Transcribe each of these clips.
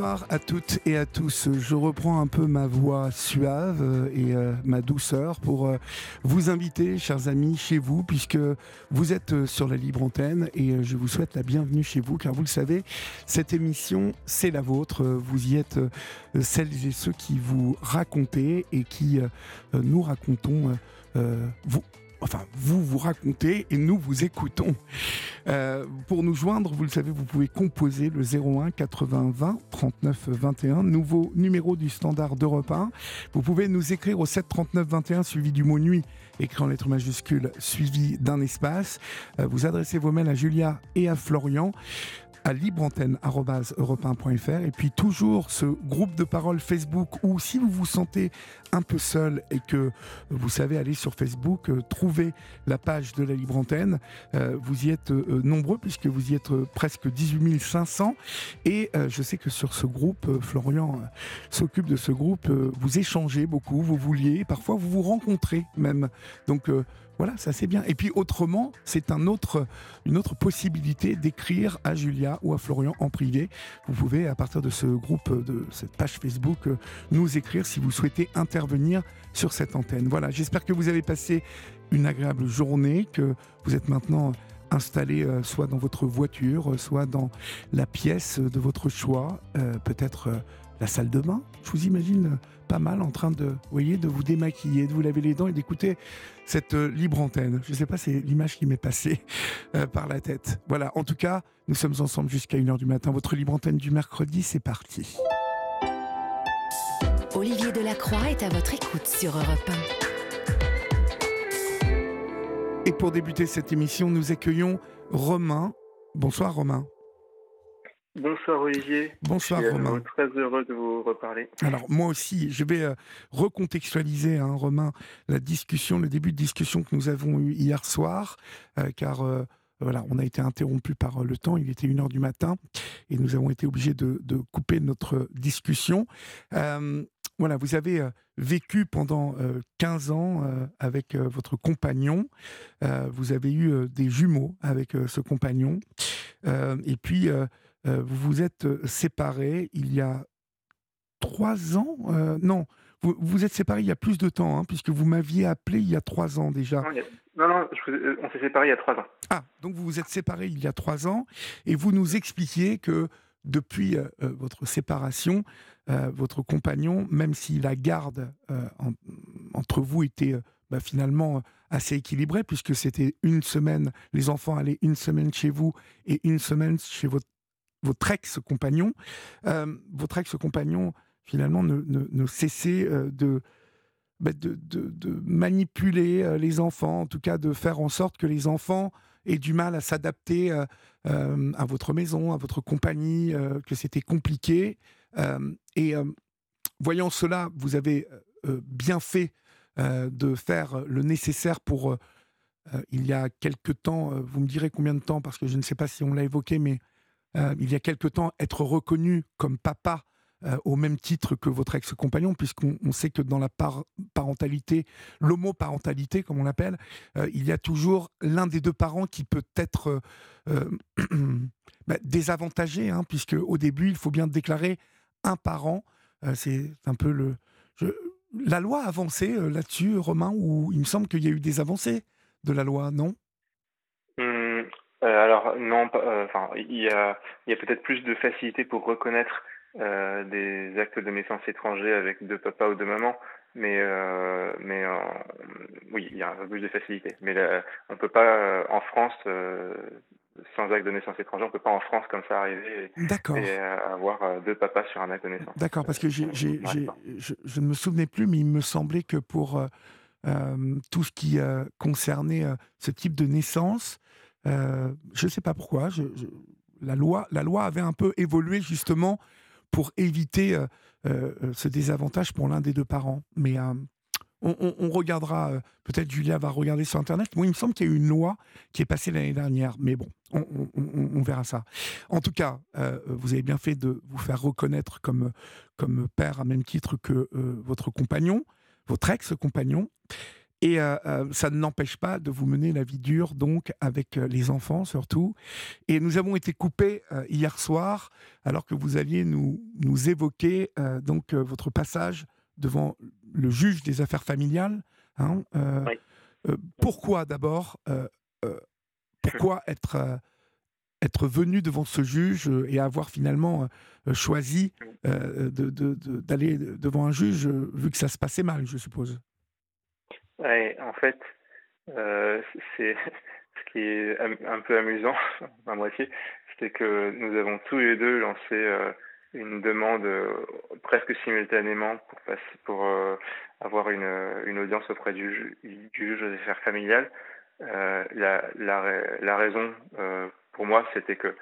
Bonsoir à toutes et à tous. Je reprends un peu ma voix suave euh, et euh, ma douceur pour euh, vous inviter, chers amis, chez vous, puisque vous êtes sur la libre antenne et je vous souhaite la bienvenue chez vous, car vous le savez, cette émission, c'est la vôtre. Vous y êtes celles et ceux qui vous racontez et qui nous racontons vous, enfin, vous vous racontez et nous vous écoutons. Euh, pour nous joindre, vous le savez, vous pouvez composer le 01 80 20 39 21, nouveau numéro du standard d'Europe 1. Vous pouvez nous écrire au 7 39 21 suivi du mot nuit, écrit en lettres majuscules, suivi d'un espace. Euh, vous adressez vos mails à Julia et à Florian à libreantenne.europe1.fr et puis toujours ce groupe de parole Facebook où si vous vous sentez un peu seul et que vous savez aller sur Facebook, euh, trouver la page de la Libre Antenne, euh, vous y êtes euh, nombreux puisque vous y êtes presque 18 500 et je sais que sur ce groupe, Florian s'occupe de ce groupe, vous échangez beaucoup, vous vouliez, parfois vous vous rencontrez même. Donc voilà, ça c'est bien. Et puis autrement, c'est une autre possibilité d'écrire à Julia ou à Florian en privé. Vous pouvez, à partir de ce groupe, de cette page Facebook, euh, nous écrire si vous souhaitez intervenir sur cette antenne. Voilà, j'espère que vous avez passé une agréable journée, que vous êtes maintenant installé euh, soit dans votre voiture, soit dans la pièce de votre choix, euh, peut-être la salle de bain. Je vous imagine pas mal en train de, voyez, de vous démaquiller, de vous laver les dents et d'écouter cette euh, libre antenne. Je ne sais pas, c'est l'image qui m'est passée euh, par la tête. Voilà, en tout cas, nous sommes ensemble jusqu'à 1h du matin. Votre libre antenne du mercredi, c'est parti. Olivier Delacroix est à votre écoute sur Europe 1. Et pour débuter cette émission, nous accueillons Romain. Bonsoir Romain. Bonsoir Olivier. Bonsoir je suis Romain. Très heureux de vous reparler. Alors moi aussi, je vais euh, recontextualiser, hein, Romain, la discussion, le début de discussion que nous avons eu hier soir, euh, car euh, voilà, on a été interrompu par le temps. Il était une heure du matin et nous avons été obligés de, de couper notre discussion. voilà, vous avez vécu pendant 15 ans avec votre compagnon. vous avez eu des jumeaux avec ce compagnon. et puis vous vous êtes euh, séparés il y a trois ans euh, Non, vous vous êtes séparés il y a plus de temps, hein, puisque vous m'aviez appelé il y a trois ans déjà. Non, non, on s'est séparés il y a trois ans. Ah, donc vous vous êtes séparés il y a trois ans, et vous nous expliquiez que depuis votre séparation, votre compagnon, même si la garde entre vous était bah, finalement assez équilibrée, puisque c'était une semaine, les enfants allaient une semaine chez vous et une semaine chez votre votre ex-compagnon, euh, votre ex-compagnon finalement ne, ne, cessait euh, bah, de, manipuler euh, les enfants, en tout cas de faire en sorte que les enfants aient du mal à s'adapter à votre maison, à votre compagnie, que c'était compliqué. et voyant cela, vous avez bien fait de faire le nécessaire pour, il y a quelque temps, vous me direz combien de temps, parce que je ne sais pas si on l'a évoqué, mais euh, il y a quelque temps, être reconnu comme papa euh, au même titre que votre ex-compagnon, puisqu'on sait que dans la parentalité, l'homoparentalité, comme on l'appelle, euh, il y a toujours l'un des deux parents qui peut être bah, désavantagé, hein, puisque au début, il faut bien déclarer un parent. C'est un peu le. La loi a avancé là-dessus, Romain, où il me semble qu'il y a eu des avancées de la loi, non? Euh, alors non, euh, enfin il y a, il y a peut-être plus de facilité pour reconnaître euh, des actes de naissance étrangers avec deux papas ou deux mamans, mais euh, mais oui, il y a un peu plus de facilité. Mais on peut pas en France sans acte de naissance étranger, on peut pas en France comme ça arriver et, et avoir deux papas sur un acte de naissance. D'accord, parce que je, ne me souvenais plus, mais il me semblait que pour tout ce qui concernait ce type de naissance. Je ne sais pas pourquoi. la, loi, la loi avait un peu évolué justement pour éviter ce désavantage pour l'un des deux parents. Mais on, regardera, euh, peut-être Julia va regarder sur Internet. Moi, il me semble qu'il y a eu une loi qui est passée l'année dernière, mais bon, on, verra ça. En tout cas, euh, vous avez bien fait de vous faire reconnaître comme, comme père à même titre que euh, votre compagnon, votre ex-compagnon. Et ça ne n'empêche pas de vous mener la vie dure, donc, avec les enfants surtout. Et nous avons été coupés hier soir, alors que vous alliez nous, nous évoquer donc votre passage devant le juge des affaires familiales. Hein, euh, euh, pourquoi d'abord euh, Pourquoi être être venu devant ce juge et avoir finalement choisi d'aller devant un juge vu que ça se passait mal, je suppose? En fait, c'est ce qui est un peu amusant à moitié, c'est que nous avons tous les deux lancé une demande euh, presque simultanément pour, pour euh, avoir une, audience auprès du, du juge des affaires familiales. Euh, la, la, la, raison pour moi, c'était que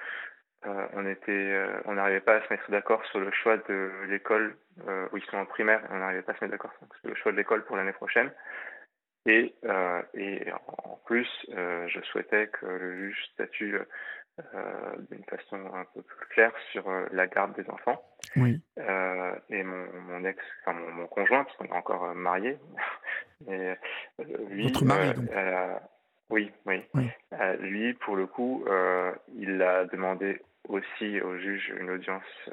on était, on n'arrivait pas à se mettre d'accord sur le choix de l'école où ils sont en primaire. On n'arrivait pas à se mettre d'accord sur le choix de l'école pour l'année prochaine. Et, et en plus, je souhaitais que le juge statue euh, d'une façon un peu plus claire sur euh, la garde des enfants. Oui. Euh, et mon, mon, ex, enfin mon, mon conjoint, parce qu'on est encore marié, mais lui, Votre mari, donc. oui, oui. lui, pour le coup, il a demandé aussi au juge une audience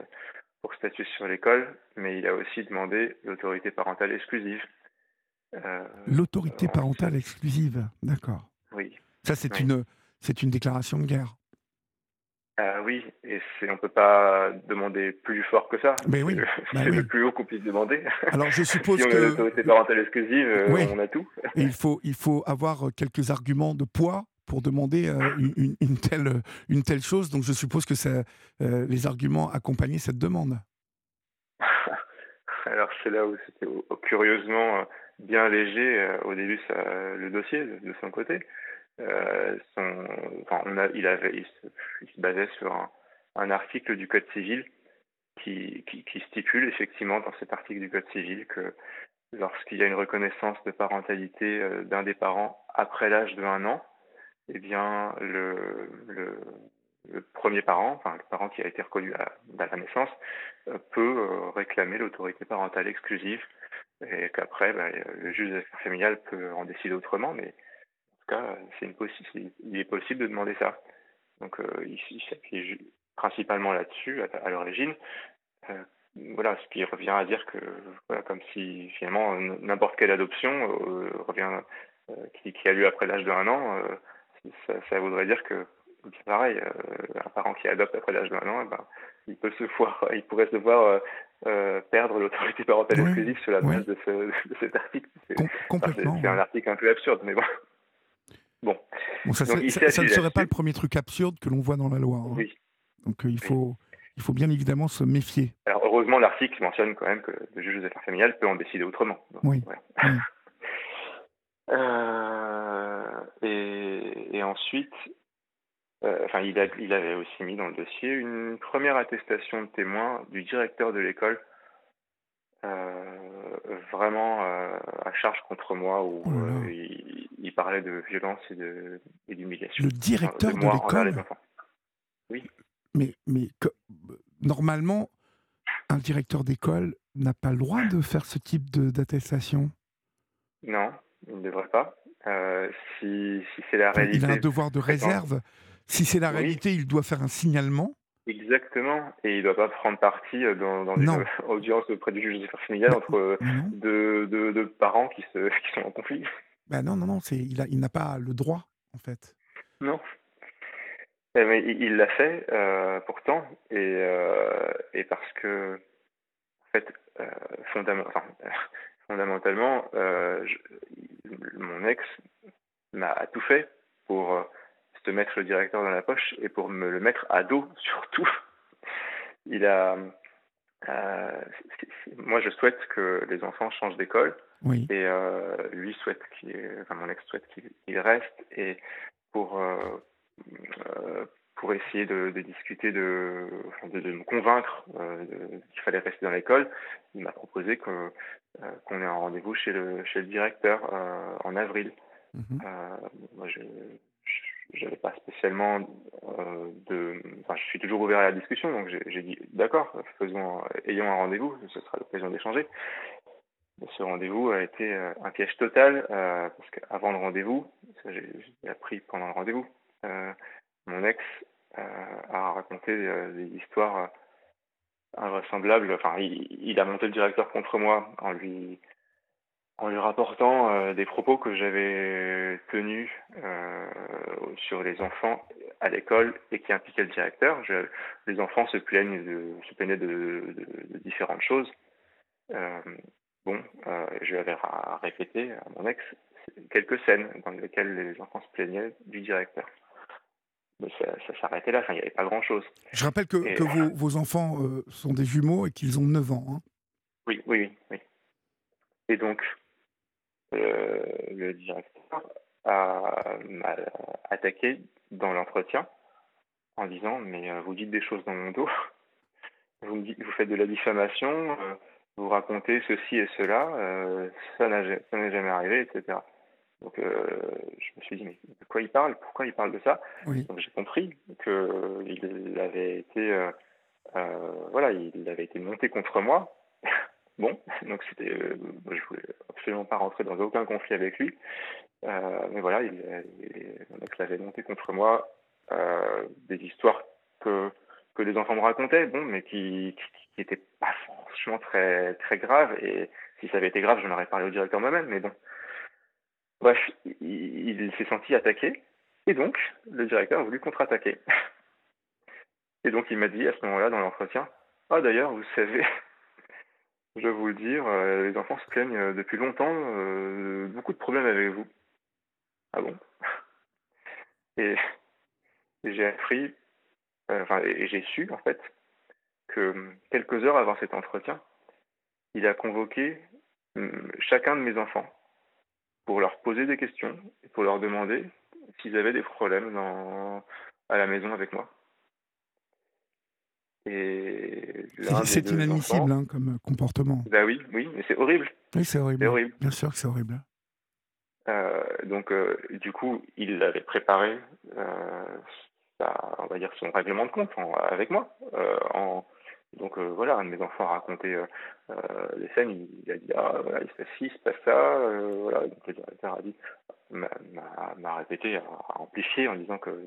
pour statuer sur l'école, mais il a aussi demandé l'autorité parentale exclusive. L'autorité parentale exclusive, d'accord. Oui. Ça, c'est une, c'est une déclaration de guerre. Euh, oui, et on ne peut pas demander plus fort que ça. Mais oui, c'est bah le plus haut qu'on puisse demander. Alors je suppose si on que l'autorité parentale exclusive, euh, on a tout. Et il faut, il faut avoir quelques arguments de poids pour demander euh, une, une, telle, une telle chose. Donc je suppose que ça, euh, les arguments accompagnaient cette demande. Alors c'est là où c'était curieusement bien léger au début ça, le dossier de son côté. Euh, son, enfin, on a, il, avait, il se, basait sur un, un, article du Code civil qui, qui, qui, stipule effectivement dans cet article du Code civil que lorsqu'il y a une reconnaissance de parentalité euh, d'un des parents après l'âge de un an, eh bien le, le, le, premier parent, enfin le parent qui a été reconnu à, à la naissance, euh, peut euh, réclamer l'autorité parentale exclusive et qu'après bah, le juge des affaires familiales peut en décider autrement, mais cas, c'est une il est possible de demander ça. Donc, euh, il, il s'appuie principalement là-dessus à, l'origine. Euh, voilà, ce qui revient à dire que, voilà, comme si finalement n'importe quelle adoption euh, revient, euh, qui, a lieu après l'âge de un an, ça, voudrait dire que, pareil, un parent qui adopte après l'âge de un an, eh ben, il peut se voir, il pourrait se voir perdre l'autorité parentale exclusive sur la base de, ce, de, cet article. C'est un article un peu absurde, mais bon. Bon. ça, ça, ne serait pas le premier truc absurde que l'on voit dans la loi. Hein. Oui. Donc euh, il, faut, il faut bien évidemment se méfier. Alors heureusement, l'article mentionne quand même que le juge des affaires familiales peut en décider autrement. oui. euh, et, et, ensuite, euh, enfin, il, a, il avait aussi mis dans le dossier une première attestation de témoin du directeur de l'école euh, vraiment euh, à charge contre moi où oh euh, il, il, parlait de violence et d'humiliation. Le directeur de, de l'école Oui. Mais, mais que, normalement, un directeur d'école n'a pas le droit de faire ce type d'attestation Non, il ne devrait pas. Euh, si, si c'est la réalité. Il a un devoir de réserve. Si c'est la réalité, il doit faire un signalement. Exactement, et il ne doit pas prendre parti euh, dans, dans une audience auprès du juge des affaires familiales entre euh, deux, deux, deux, parents qui, se, qui sont en conflit. Ben non, non, non, il n'a il pas le droit, en fait. Non. Eh, mais il l'a fait, euh, pourtant, et, euh, et parce que, en fait, euh, enfin, fondamentalement, je, mon ex m'a tout fait pour mettre le directeur dans la poche et pour me le mettre à dos surtout. Il a. Euh, moi, je souhaite que les enfants changent d'école. Oui. Et lui souhaite qu'il, enfin mon ex souhaite qu'il reste et pour pour essayer de, discuter, de, de, me convaincre qu'il fallait rester dans l'école, il m'a proposé qu'on ait un rendez-vous chez le, chez le directeur en avril. Mhm. moi, je n'avais pas spécialement de. Enfin, je suis toujours ouvert à la discussion, donc j'ai dit d'accord, faisons, ayons un rendez-vous, ce sera l'occasion d'échanger. Ce rendez-vous a été un piège total parce qu'avant le rendez-vous, j'ai appris pendant le rendez-vous, mon ex a raconté des histoires invraisemblables. Enfin, il, a monté le directeur contre moi en lui en lui rapportant euh, des propos que j'avais tenus euh, sur les enfants à l'école et qui impliquaient le directeur. les enfants se plaignent de, se plaignaient de, différentes choses. Euh, bon, je lui avais répété à mon ex quelques scènes dans lesquelles les enfants se plaignaient du directeur. Mais ça, s'arrêtait là, enfin, il n'y avait pas grand-chose. Je rappelle que, que vos, vos, enfants sont des jumeaux et qu'ils ont 9 ans. Hein. Oui, oui, oui. Et donc, euh, le directeur a, m'a attaqué dans l'entretien en disant mais euh, vous dites des choses dans mon dos, vous, me dites, vous faites de la diffamation, euh, vous racontez ceci et cela, ça, n'a, ça n'est jamais arrivé, etc. Donc je me suis dit mais de quoi il parle? Pourquoi il parle de ça? Donc j'ai compris qu'il avait été voilà il avait été monté contre moi Bon, donc c'était, euh, je voulais absolument pas rentrer dans aucun conflit avec lui, euh, mais voilà, il, avait monté contre moi euh, des histoires que que les enfants me racontaient, bon, mais qui qui n'étaient pas franchement très très graves. Et si ça avait été grave, je aurais parlé au directeur moi-même, mais bon. Bref, il s'est senti attaqué, et donc le directeur a voulu contre-attaquer. Et donc il m'a dit à ce moment-là dans l'entretien, ah d'ailleurs, vous savez, je vais vous le dire, euh, les enfants se plaignent euh, depuis longtemps, euh, beaucoup de problèmes avec vous. Ah bon? Et, j'ai appris, enfin, et j'ai su en fait, que quelques heures avant cet entretien, il a convoqué chacun de mes enfants pour leur poser des questions et pour leur demander s'ils avaient des problèmes dans, à la maison avec moi. C'est inadmissible hein, comme comportement. Bah oui, oui, mais c'est horrible. Oui, c'est horrible. horrible. Bien sûr que c'est horrible. Euh, donc, euh, du coup, il avait préparé, euh, on va dire, son règlement de compte avec moi. en, donc voilà, un de mes enfants a raconté les scènes, il, a dit ah voilà, il se passe ci, il se passe ça, voilà. Donc le directeur a dit, m'a répété, a amplifié en disant que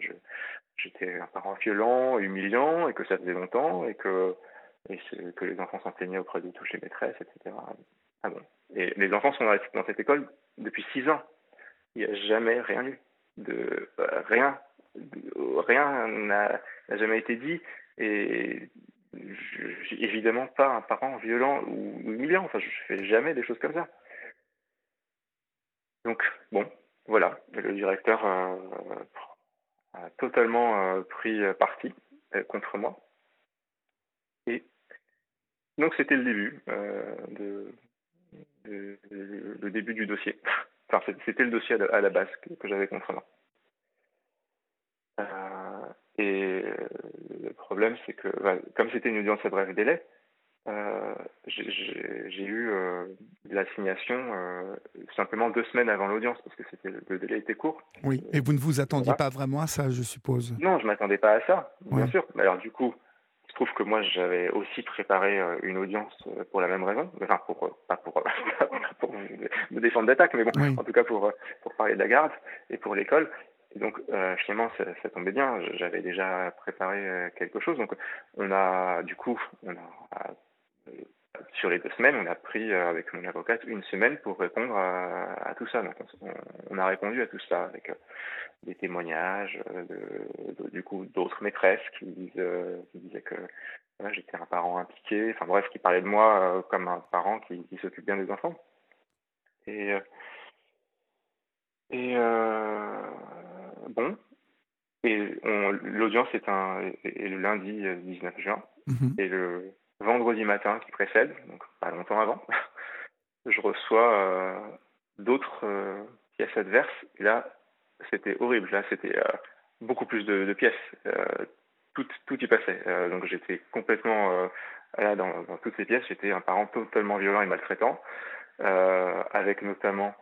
j'étais un parent violent, humiliant, et que ça faisait longtemps, et que, les enfants s'en plaignaient auprès de toutes les maîtresses, etc. Ah bon. Et les enfants sont dans cette école depuis six ans. Il n'y a jamais rien eu. De, euh, rien. rien n'a jamais été dit. Et évidemment pas un parent violent ou humiliant. Enfin, je fais jamais des choses comme ça. Donc, bon, voilà. Le directeur euh, a totalement euh, pris parti euh, contre moi. Et donc c'était le début, le début du dossier. Enfin, c'était le dossier à la, base que, j'avais contre moi. et le problème, c'est que, bah, comme c'était une audience à bref délai, euh, j'ai eu euh, l'assignation euh, simplement deux semaines avant l'audience parce que le délai était court. Oui, et vous ne vous attendiez pas vraiment à ça, je suppose? Non, je m'attendais pas à ça, bien sûr. Alors du coup, je trouve que moi j'avais aussi préparé une audience pour la même raison, enfin pour pas pour, pour me défendre d'attaque, mais bon, en tout cas pour pour parler de la garde et pour l'école. Et donc finalement ça, ça, tombait bien, j'avais déjà préparé quelque chose. Donc on a du coup on a sur les deux semaines, on a pris euh, avec mon avocate une semaine pour répondre à, tout ça. Donc on, a répondu à tout ça avec euh, des témoignages, euh, de, du coup d'autres maîtresses qui, disaient que j'étais un parent impliqué, enfin bref, qui parlaient de moi comme un parent qui, s'occupe bien des enfants. Et, et bon, et l'audience est, un, est le lundi 19 juin. Mm-hmm. Et le vendredi matin qui précède, donc pas longtemps avant, je reçois d'autres pièces adverses. Et là, c'était horrible. Là, c'était beaucoup plus de, pièces. tout, tout y passait. donc j'étais complètement là dans, dans, toutes ces pièces. J'étais un parent totalement violent et maltraitant, avec notamment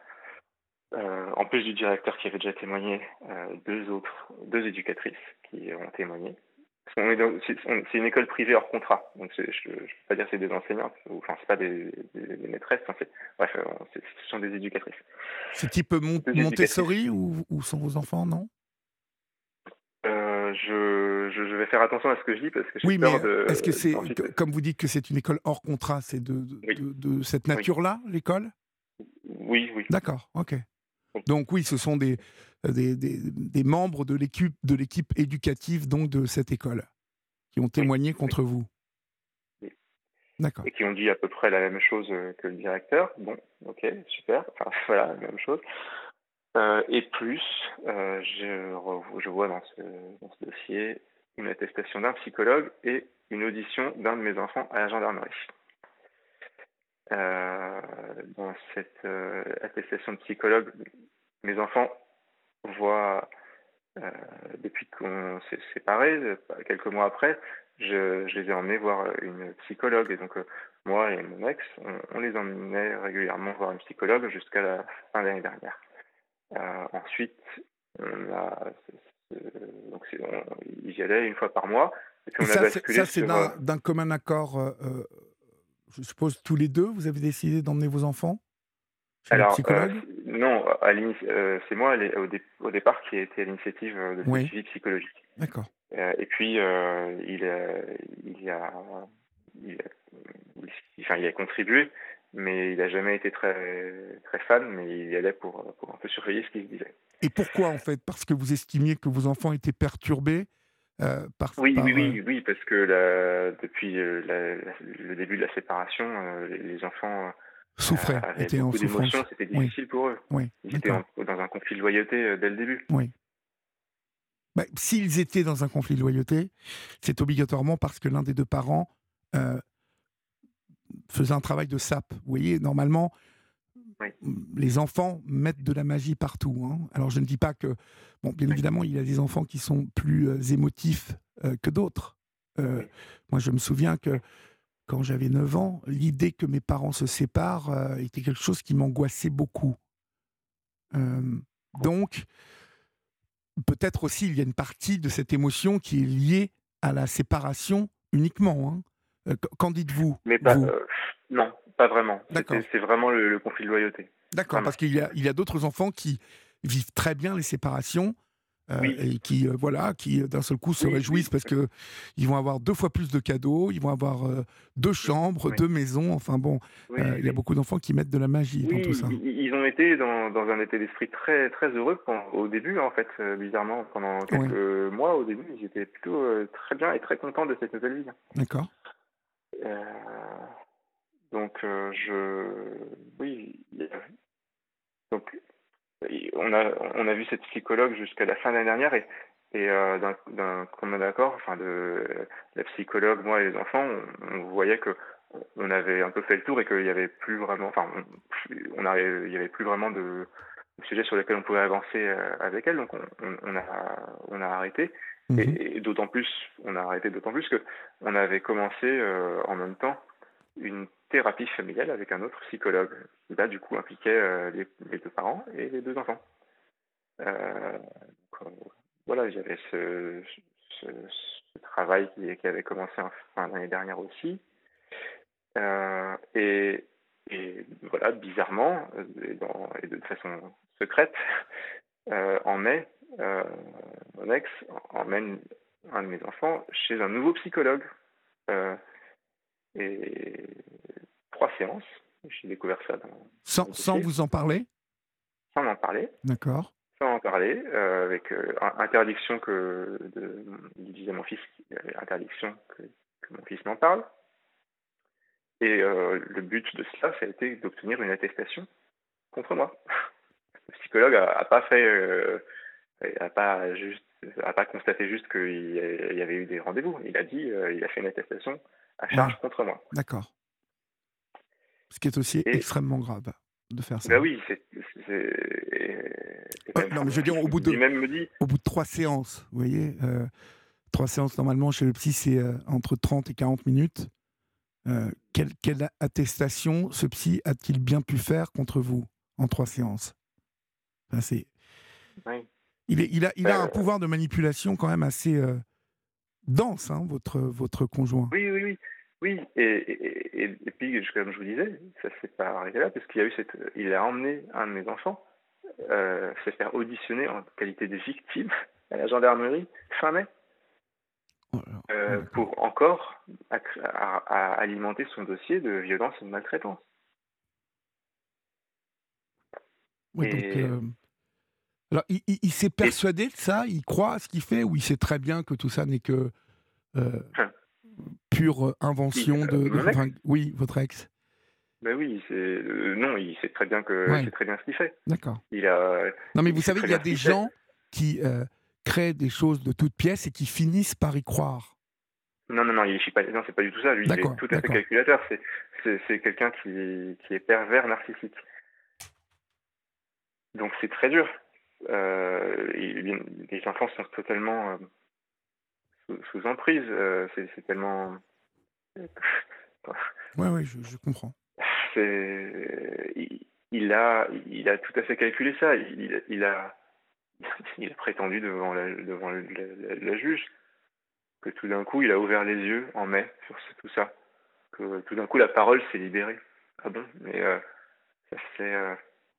euh, en plus du directeur qui avait déjà témoigné, euh, deux autres, deux éducatrices qui ont témoigné. C'est une école privée hors contrat, donc je ne peux pas dire c'est des enseignantes, ou, enfin c'est pas des, des, maîtresses, bref, euh, ce sont des éducatrices. C'est type Montessori ou, ou, sont vos enfants, non? Je, je, vais faire attention à ce que je dis parce que oui, mais est-ce que c'est comme vous dites que c'est une école hors contrat, c'est de, de, de, cette nature-là, l'école? Oui, oui. D'accord, ok. Donc oui, ce sont des, des, des, membres de l'équipe de l'équipe éducative donc de cette école qui ont témoigné contre vous. D'accord. Et qui ont dit à peu près la même chose euh, que le directeur. Bon, ok, super. Enfin voilà, la même chose. Euh, et plus, euh, je, je, vois dans ce, dans ce, dossier une attestation d'un psychologue et une audition d'un de mes enfants à la gendarmerie. Dans cette attestation de psychologue, mes enfants voient, euh, depuis qu'on s'est séparés, quelques mois après, je, les ai emmenés voir une psychologue. Et donc, euh, moi et mon ex, on, les emmenait régulièrement voir une psychologue jusqu'à la fin de l'année dernière. Euh, ensuite, on a, donc ils y allaient une fois par mois. Et puis on ça, c'est d'un commun accord, je suppose, tous les deux, vous avez décidé d'emmener vos enfants alors, euh, non, euh, c'est moi au, départ qui ai été à l'initiative de ce suivi psychologique. D'accord. Euh, et puis, il, a, il, a, il, enfin, il a contribué, mais il n'a jamais été très, très fan, mais il y allait pour, pour un peu surveiller ce qu'il disait. Et pourquoi, en fait? Parce que vous estimiez que vos enfants étaient perturbés par, oui, oui, oui, oui, parce que la, depuis le début de la séparation, les enfants souffraient, euh, étaient en souffrance. C'était difficile pour eux. Oui, Ils étaient dans un conflit de loyauté euh, dès le début. Oui. Bah, S'ils étaient dans un conflit de loyauté, c'est obligatoirement parce que l'un des deux parents euh, faisait un travail de sape. Vous voyez, normalement, les enfants mettent de la magie partout. Hein. Alors je ne dis pas que, bon, bien évidemment, il y a des enfants qui sont plus euh, émotifs que d'autres. Moi, je me souviens que quand j'avais 9 ans, l'idée que mes parents se séparent euh, était quelque chose qui m'angoissait beaucoup. Euh, donc, peut-être aussi, il y a une partie de cette émotion qui est liée à la séparation uniquement. Hein. Euh, qu'en dites-vous Mais Non, pas vraiment. C'est vraiment le, conflit de loyauté. D'accord, parce qu'il y a, il y a d'autres enfants qui vivent très bien les séparations euh, et qui, euh, voilà, qui euh, d'un seul coup se réjouissent parce que ils vont avoir deux fois plus de cadeaux, ils vont avoir deux chambres, deux maisons. Enfin bon, il y a beaucoup d'enfants qui mettent de la magie dans tout ça. Ils ont été dans, dans un état d'esprit très très heureux au début en fait, bizarrement pendant quelques mois au début, ils étaient plutôt très bien et très contents de cette nouvelle vie. D'accord. Donc je, oui, donc on a, on a vu cette psychologue jusqu'à la fin de l'année dernière et, et euh, d'un commun accord, enfin de la psychologue, moi et les enfants, on, voyait que on avait un peu fait le tour et qu'il y avait plus vraiment, enfin, on, on il y avait plus vraiment de, sujets sur lesquels on pouvait avancer euh, avec elle, donc on, on a, on a arrêté. Mhm. Et, d'autant plus, on a arrêté d'autant plus que on avait commencé euh, en même temps une thérapie familiale avec un autre psychologue, là du coup impliquait euh, les, deux parents et les deux enfants. Euh, euh, voilà, j'avais ce, ce, travail qui, avait commencé en fin d'année dernière aussi. Et, voilà, bizarrement, et, de façon secrète, en mai, mon ex emmène un de mes enfants chez un nouveau psychologue. Et trois séances. J'ai découvert ça dans. Sans, sans vous en parler Sans en parler. D'accord. Sans en parler, euh, avec euh, interdiction que de, disait mon fils, interdiction que, mon fils m'en parle. Et euh, le but de cela, ça a été d'obtenir une attestation contre moi. Le psychologue a, pas fait, a pas juste, a pas constaté juste qu'il y avait eu des rendez-vous. Il a dit, il a fait une attestation à charge contre moi. D'accord. Ce qui est aussi extrêmement grave de faire ça. Bah oui, c'est. non, mais je veux dire, au bout de, même me dit... au bout de trois séances, vous voyez, euh, trois séances normalement chez le psy, c'est euh, entre 30 et 40 minutes. Euh, quelle, quelle, attestation ce psy a-t-il bien pu faire contre vous en trois séances? Enfin, c'est... il, est, il, a, il a un pouvoir de manipulation quand même assez dense, hein, votre, votre conjoint. Oui, oui, oui. Oui, et, et, et, puis, comme je vous disais, ça s'est pas arrêté là, parce qu'il y a eu cette. Il a emmené un de mes enfants euh, se faire auditionner en qualité de victime à la gendarmerie fin mai. Oh euh, pour encore à, alimenter son dossier de violence et de maltraitance. Oui, donc, euh, alors, il, il, s'est persuadé de ça Il croit à ce qu'il fait Ou il sait très bien que tout ça n'est que euh, pure invention de, oui, votre ex. Ben oui, c'est euh, non, il sait très bien que c'est très bien ce qu'il fait. D'accord. Il a. Non, mais vous savez, il y a des gens qui euh, créent des choses de toutes pièces et qui finissent par y croire. Non, non, non, il pas. Non, c'est pas du tout ça. Lui, il est tout à fait calculateur. C'est quelqu'un qui, qui est pervers narcissique. Donc c'est très dur. Euh, les enfants sont totalement sous, emprise. Euh, c'est tellement. Oui, oui, je, comprends. Il, il, a, il a tout à fait calculé ça. Il, il a, il a prétendu devant, la, devant la, juge que tout d'un coup, il a ouvert les yeux en mai sur tout ça. Que tout d'un coup, la parole s'est libérée. Ah bon? Mais euh, ça fait. Euh, a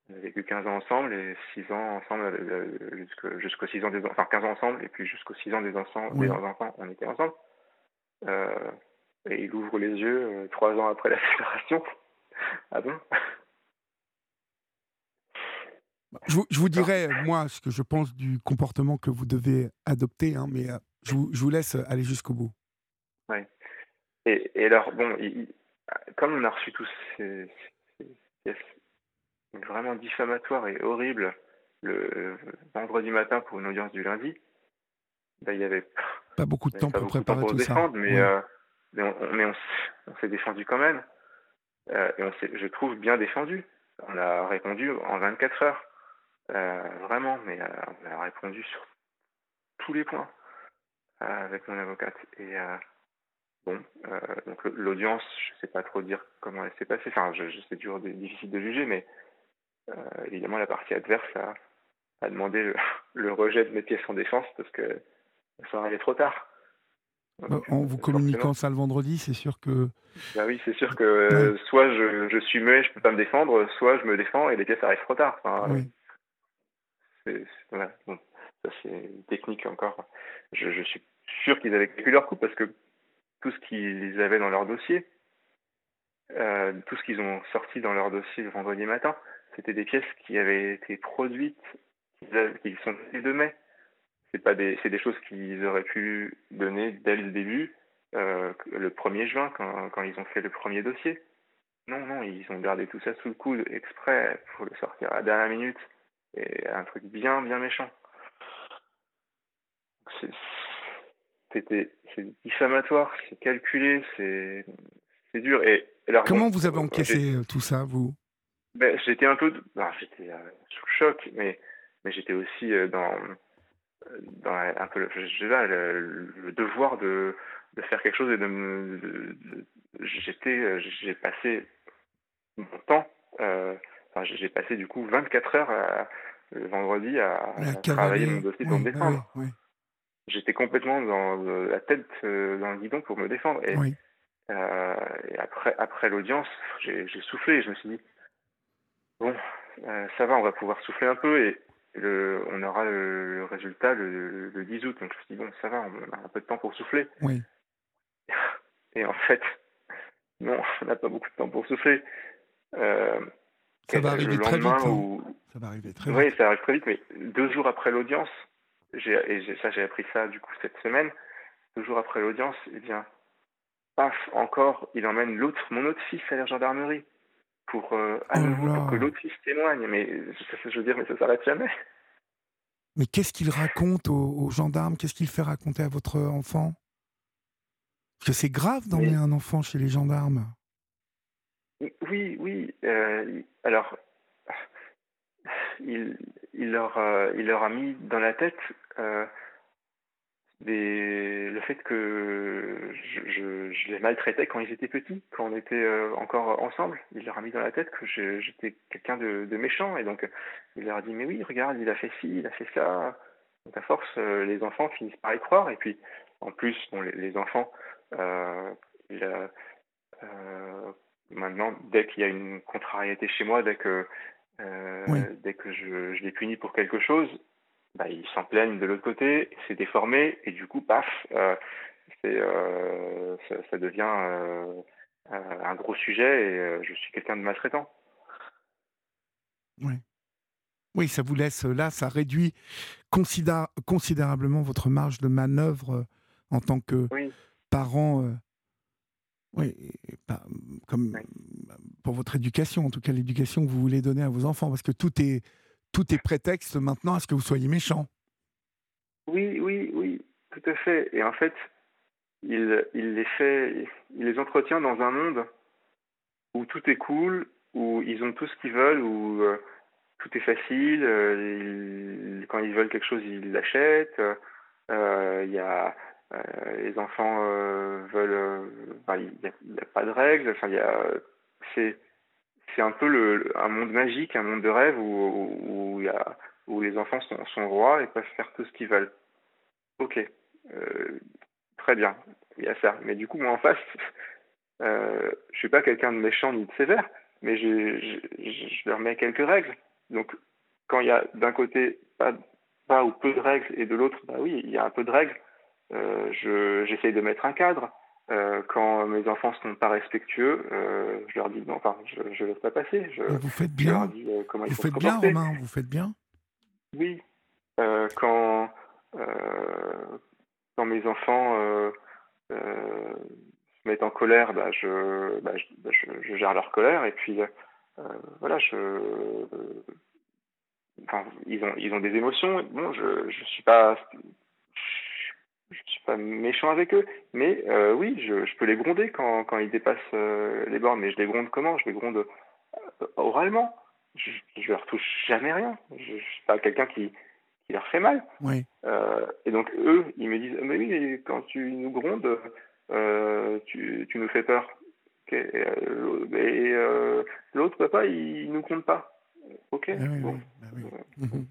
vécu 15 ans ensemble et 6 ans ensemble euh, jusqu'aux 6 ans des enfants, enfin 15 ans ensemble et puis jusqu'aux 6 ans des enfants, des enfants, on était ensemble. Euh, et il ouvre les yeux 3 euh, ans après la séparation. ah bon? Je vous, je vous, dirais, moi, ce que je pense du comportement que vous devez adopter, hein, mais je, vous, je, vous, laisse aller jusqu'au bout. Oui. Et, et, alors, bon, comme on a reçu tous ces, ces, vraiment diffamatoire et horrible le vendredi matin pour une audience du lundi, ben, il y avait pas beaucoup de temps pour préparer tout ça. Mais, euh, mais, on, on, s'est défendu quand même. Euh, et on je trouve bien défendu. On a répondu en 24 heures. Euh, vraiment, mais on a répondu sur tous les points avec mon avocate. Et bon, donc l'audience, je sais pas trop dire comment elle s'est passée. Enfin, je, je c'est dur, difficile de juger, mais euh, évidemment, la partie adverse a, a demandé le, rejet de mes pièces en défense parce que ça arrivait trop tard. Bah, en vous communiquant ça le vendredi, c'est sûr que. Bah oui, c'est sûr que euh, soit je, je, suis muet, je peux pas me défendre, soit je me défends et les pièces arrivent trop tard. oui. Voilà. ça c'est une technique encore. Je, je suis sûr qu'ils avaient calculé leur coup parce que tout ce qu'ils avaient dans leur dossier, euh, tout ce qu'ils ont sorti dans leur dossier le vendredi matin, c'était des pièces qui avaient été produites, qui sont datées de mai. C'est pas des, c'est des choses qu'ils auraient pu donner dès le début, euh, le 1er juin, quand, quand, ils ont fait le premier dossier. Non, non, ils ont gardé tout ça sous le coude exprès pour le sortir à la dernière minute. Et un truc bien, bien méchant. C'était, c'est diffamatoire, c'est calculé, c'est, c'est dur. Et, Comment vous avez encaissé tout ça, vous? Ben, J'étais un peu. j'étais euh, sous le choc, mais, mais j'étais aussi euh, dans, dans un peu le, le, le devoir de, de, faire quelque chose et de me. J'étais. J'ai passé mon temps. Euh, j'ai passé du coup 24 heures le vendredi à, travailler mon dossier pour me défendre. J'étais complètement dans la tête dans le guidon pour me défendre. Et, et après, après l'audience, j'ai soufflé et je me suis dit Bon, euh, ça va, on va pouvoir souffler un peu et le, on aura le, résultat le, le, 10 août. Donc je me suis dit, bon, ça va, on a un peu de temps pour souffler. Oui. Et en fait, non, on n'a pas beaucoup de temps pour souffler. Euh, ça va arriver très vite. Ça va arriver très vite. Oui, ça arrive très vite, mais deux jours après l'audience, et ça j'ai appris ça du coup cette semaine, deux jours après l'audience, eh bien, paf, encore, il emmène l'autre, mon autre fils à la gendarmerie pour, euh, à oh nouveau, pour que témoigne. Mais je veux dire, mais ça s'arrête jamais. Mais qu'est-ce qu'il raconte aux, gendarmes? Qu'est-ce qu'il fait raconter à votre enfant? Parce que c'est grave d'emmener un enfant chez les gendarmes. Oui, oui. euh, alors, il, il leur, euh, il leur a mis dans la tête euh, des, le fait que je, je, je les maltraitais quand ils étaient petits, quand on était euh, encore ensemble. Il leur a mis dans la tête que j'étais quelqu'un de, de méchant. Et donc, il leur a dit, mais oui, regarde, il a fait ci, il a fait ça. Donc, à force, euh, les enfants finissent par y croire. Et puis, en plus, bon, les, les enfants, euh, il a- euh, maintenant, dès qu'il y a une contrariété chez moi, dès que, euh, Oui. dès que je, je les punis pour quelque chose, bah, ils s'en plaignent de l'autre côté, c'est déformé, et du coup, paf, euh, euh, ça, ça devient euh, un gros sujet, et je suis quelqu'un de maltraitant. Oui. Oui, ça vous laisse là, ça réduit considéra- considérablement votre marge de manœuvre en tant que Oui, parent. oui, comme Oui. pour votre éducation, en tout cas l'éducation que vous voulez donner à vos enfants, parce que tout est tout est prétexte maintenant à ce que vous soyez méchant. oui, oui, oui, tout à fait. Et en fait, il, les fait, entretient dans un monde où tout est cool, où ils ont tout ce qu'ils veulent, où euh, tout est facile. euh, quand ils veulent quelque chose, ils l'achètent. euh, Il y a les enfants veulent, il n'y a, a pas de règles. Enfin, il y a, c'est c'est un peu un monde magique, un monde de rêve où, les enfants sont, rois et peuvent faire tout ce qu'ils veulent. Ok, euh, très bien, il y a ça. Mais du coup, moi en face, euh, je suis pas quelqu'un de méchant ni de sévère, mais je, je, je, je leur mets quelques règles. Donc, quand il y a d'un côté pas, ou peu de règles et de l'autre, bah oui, il y a un peu de règles. Euh, je, j'essaye de mettre un cadre. Euh, quand mes enfants sont pas respectueux, euh, je leur dis non, enfin, je, je laisse pas passer. Je, vous faites je leur bien, dis euh, comment vous faites bien. Romain, vous faites bien. Oui, quand, quand mes enfants se mettent en colère, bah, je, bah, je, bah, je, je gère leur colère et puis voilà, je, enfin, ils ont, ils ont des émotions. Bon, je, je suis pas, je suis pas méchant avec eux, mais euh, oui, je, je peux les gronder quand, quand ils dépassent euh, les bornes. Mais je les gronde comment? Je les gronde euh, oralement. Je, je leur touche jamais rien. Je, je suis pas quelqu'un qui, qui leur fait mal. Oui. Euh, et donc eux, ils me disent, mais oui, quand tu nous grondes, tu, tu nous fais peur. Et, l'autre papa, il, il nous gronde pas. Ok, Ah oui, bon, oui, bah oui.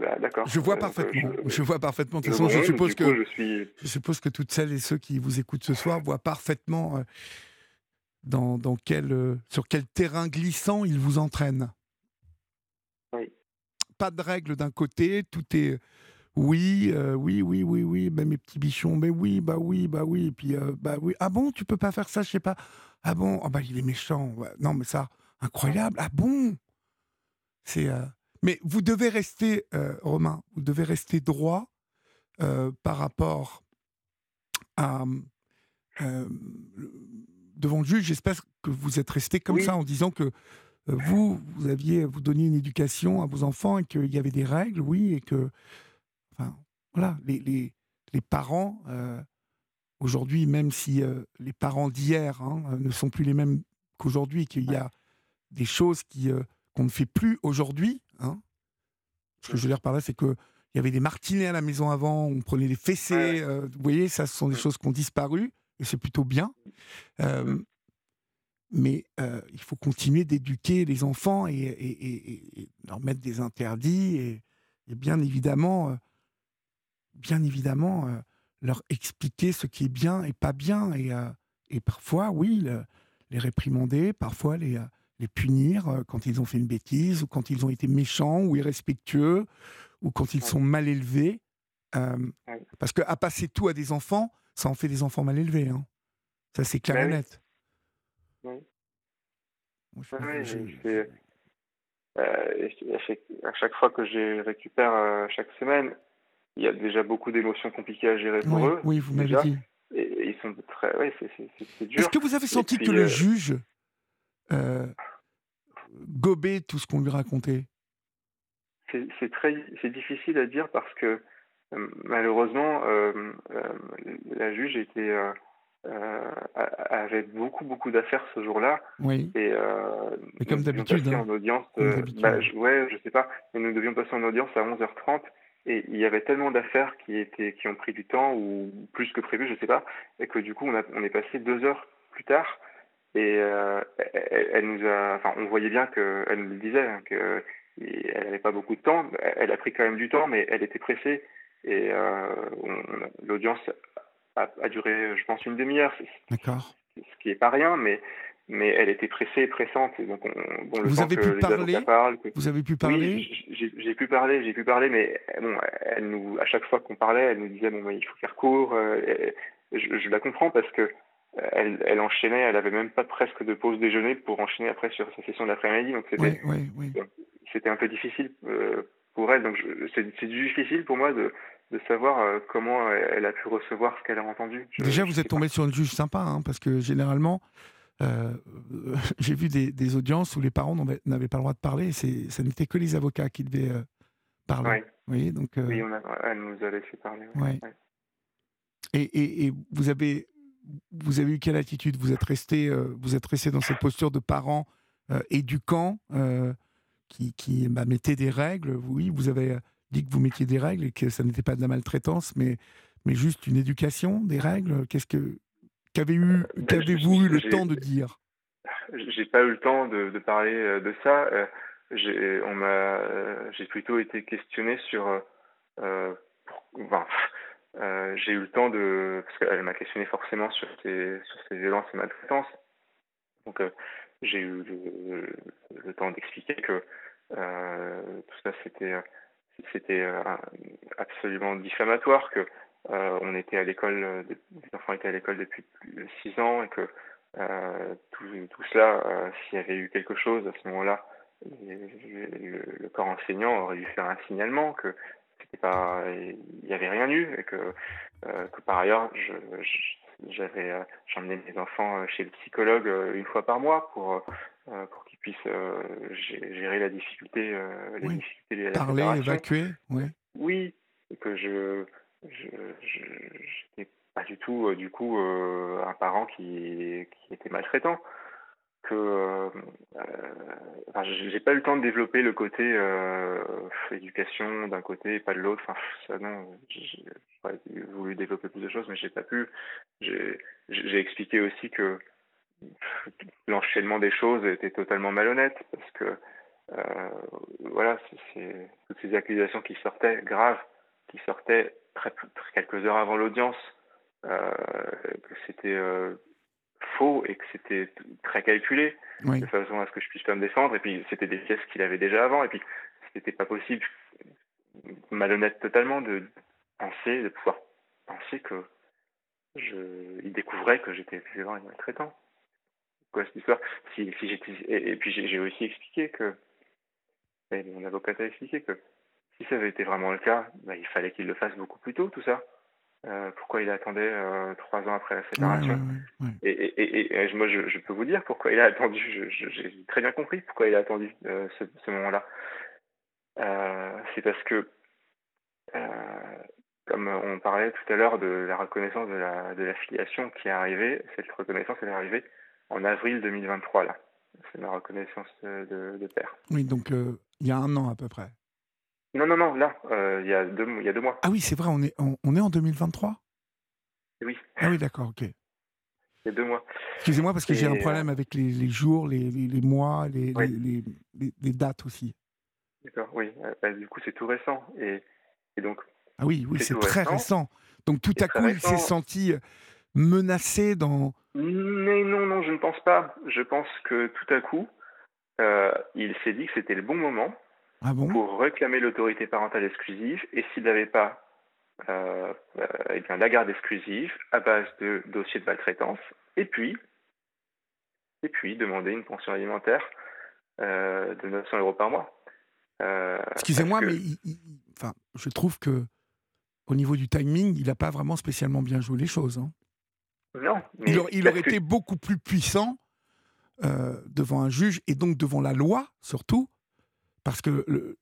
Bah, d'accord. Je vois Euh, parfaitement. je- Je vois parfaitement. De toute je façon, je gronde, suppose coup, que je suis je suppose que toutes celles et ceux qui vous écoutent ce soir voient parfaitement euh, dans, dans quel, euh, sur quel terrain glissant il vous entraîne. Oui. Pas de règles d'un côté, tout est oui, euh, oui, oui, oui, oui, ben mes petits bichons, mais oui, bah oui, bah oui, et puis euh, bah oui, ah bon, tu peux pas faire ça, je sais pas, ah bon, ah bah il est méchant, non mais ça, incroyable, ah bon, c'est, euh, mais vous devez rester, euh, Romain, vous devez rester droit euh, par rapport à euh, devant le juge. J'espère que vous êtes resté comme Oui. ça en disant que vous, vous aviez, vous donniez une éducation à vos enfants et qu'il y avait des règles, oui, et que, enfin, voilà, les, les, les parents, aujourd'hui, même si les parents d'hier hein, ne sont plus les mêmes qu'aujourd'hui, qu'il y a des choses qui, qu'on ne fait plus aujourd'hui, hein. ce que je veux dire par là, c'est que il y avait des martinets à la maison avant, on prenait des fessées, Ouais, euh, vous voyez, ça, ce sont des choses qui ont disparu, et c'est plutôt bien. Euh, Mm. mais euh, il faut continuer d'éduquer les enfants et, et- et- et- et leur mettre des interdits et, bien évidemment, bien évidemment, leur expliquer ce qui est bien et pas bien et, parfois, oui, le- les réprimander, parfois les, les punir euh, quand ils ont fait une bêtise ou quand ils ont été méchants ou irrespectueux ou quand ils sont mal élevés. Euh. Parce qu'à passer tout à des enfants, ça en fait des enfants mal élevés. hein. Ça, c'est clair Bah et oui. net. Oui. Moi, je- je- Euh, à, chaque, fois que je récupère euh, chaque semaine, il y a déjà beaucoup d'émotions compliquées à gérer pour oui, eux. oui, vous m'avez dit. Et, et ils sont très. Ouais, c'est, c'est, dur. Est-ce que vous avez senti puis, que le juge euh, gobait tout ce qu'on lui racontait C'est, très c'est difficile à dire parce que euh, malheureusement, euh, euh, la juge était, avait beaucoup beaucoup d'affaires ce jour-là. Oui. Et, comme d'habitude. Hein. en audience. Bah, je, ouais, je sais pas. Mais nous devions passer en audience à 11h30 et il y avait tellement d'affaires qui étaient qui ont pris du temps ou plus que prévu, je sais pas, et que du coup on, a, on est passé deux heures plus tard et euh, elle, nous a, enfin on voyait bien que elle nous le disait hein, que elle n'avait pas beaucoup de temps. Elle a pris quand même du temps, mais elle était pressée et euh, l'audience a, a, duré, je pense, une demi-heure. D'accord. Ce qui est pas rien, mais mais elle était pressée et pressante. Donc, on, bon, le vous avez pu parler Vous avez pu parler Oui, j'ai pu parler, j'ai pu parler, mais bon, elle nous, à chaque fois qu'on parlait, elle nous disait bon, il faut faire court. Euh, je, je, la comprends parce que elle, elle, enchaînait, elle avait même pas presque de pause déjeuner pour enchaîner après sur sa session d'après-midi. Donc c'était, un peu difficile euh, pour elle. Donc c'est difficile pour moi de, de savoir euh, comment elle a pu recevoir ce qu'elle a entendu. Déjà, vous êtes tombé sur une juge sympa, hein, parce que généralement, euh, j'ai vu des, audiences où les parents n'avaient pas le droit de parler. Ça n'était que les avocats qui devaient parler. Oui. donc, euh, oui, elle nous a laissé parler. Et, et, vous avez vous avez eu quelle attitude? Vous êtes resté vous êtes resté dans cette posture de parents éducants qui, qui bah, mettaient des règles? Oui, vous avez dit que vous mettiez des règles et que ça n'était pas de la maltraitance, mais mais juste une éducation, des règles? Qu'est-ce que Qu'avez-vous eu le temps de dire? J'ai pas eu le temps de, parler euh, de ça. Euh, j'ai, euh, plutôt été questionné sur. enfin, j'ai eu le temps de, parce qu'elle m'a questionné forcément sur ses, sur ses violences et maltraitances. Donc, j'ai eu le, temps d'expliquer que tout ça c'était, c'était absolument diffamatoire, que euh, on était à l'école, euh, les enfants étaient à l'école depuis six ans et que euh, tout, tout, cela, s'il y avait eu quelque chose à ce moment-là, le, corps enseignant aurait dû faire un signalement que il n'y avait rien eu et que, que par ailleurs, je, j'avais j'emmenais mes enfants chez le psychologue une fois par mois pour pour qu'ils puissent gérer la difficulté les difficultés de la parler évacuer oui. Oui et que je je n'étais pas du tout euh, du coup euh, un parent qui, qui était maltraitant que euh, j'ai pas eu le temps de développer le côté éducation d'un côté et pas de l'autre. Enfin ça non j'aurais voulu développer plus de choses mais j'ai pas pu. J'ai expliqué aussi que l'enchaînement des choses était totalement malhonnête parce que voilà c'est toutes ces accusations qui sortaient graves qui sortaient très, quelques heures avant l'audience euh, que c'était euh, faux et que c'était très calculé de façon à ce que je puisse pas me défendre. Et puis c'était des pièces qu'il avait déjà avant. Et puis c'était pas possible, malhonnête totalement, de penser, de pouvoir penser que je, il découvrait que j'étais violent et maltraitant. Quoi cette histoire? Si, si j'étais et, puis j'ai aussi expliqué que mon avocat a expliqué que si ça avait été vraiment le cas, bah, il fallait qu'il le fasse beaucoup plus tôt, tout ça. Euh, pourquoi il attendait euh, trois ans après la séparation Et, et, et, moi, je, je, peux vous dire pourquoi il a attendu. J'ai très bien compris pourquoi il a attendu euh, ce, ce moment-là. C'est parce que, comme on parlait tout à l'heure de la reconnaissance de la, de la filiation qui est arrivée, cette reconnaissance elle est arrivée en avril 2023 là. C'est la reconnaissance de, de père. Oui, donc il y a un an à peu près. Non, non, non, là, euh, il y, a deux, il y a deux mois. Ah oui, c'est vrai, on est, on, est en 2023 Oui. Ah oui, d'accord, ok. Il y a deux mois. Excusez-moi parce que j'ai un problème euh, avec les, les jours, les, les, mois, les, les, dates aussi. D'accord, oui. Euh, bah, du coup, c'est tout récent. Et, et, donc. Ah oui, oui, c'est très récent. Donc tout à coup, il s'est senti menacé dans. Mais non, non, je ne pense pas. Je pense que tout à coup, il s'est dit que c'était le bon moment ah pour réclamer l'autorité parentale exclusive et s'il n'avait pas euh, euh, eh bien, la garde exclusive à base de dossiers de maltraitance et puis, et puis demander une pension alimentaire euh, de 900 euros par mois. Excusez-moi, mais enfin, je trouve que au niveau du timing, il n'a pas vraiment spécialement bien joué les choses. Hein. Non. il, aurait, été beaucoup plus puissant devant un juge et donc devant la loi, surtout, parce que le,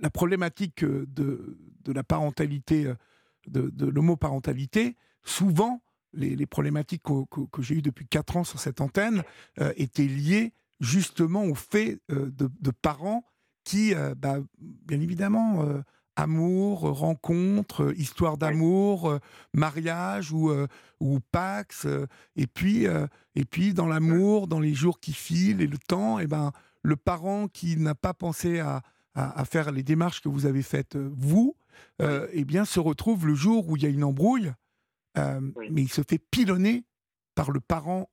la problématique de, de, la parentalité, de, de l'homoparentalité, souvent les, problématiques que, j'ai eues depuis 4 ans sur cette antenne étaient liées justement au fait de, parents qui, bah, bien évidemment, amour, rencontre, histoire d'amour, mariage ou, ou Pax, et puis, et puis dans l'amour, dans les jours qui filent et le temps, et ben le parent qui n'a pas pensé à, à, faire les démarches que vous avez faites vous, eh bien se retrouve le jour où il y a une embrouille, mais il se fait pilonner par le parent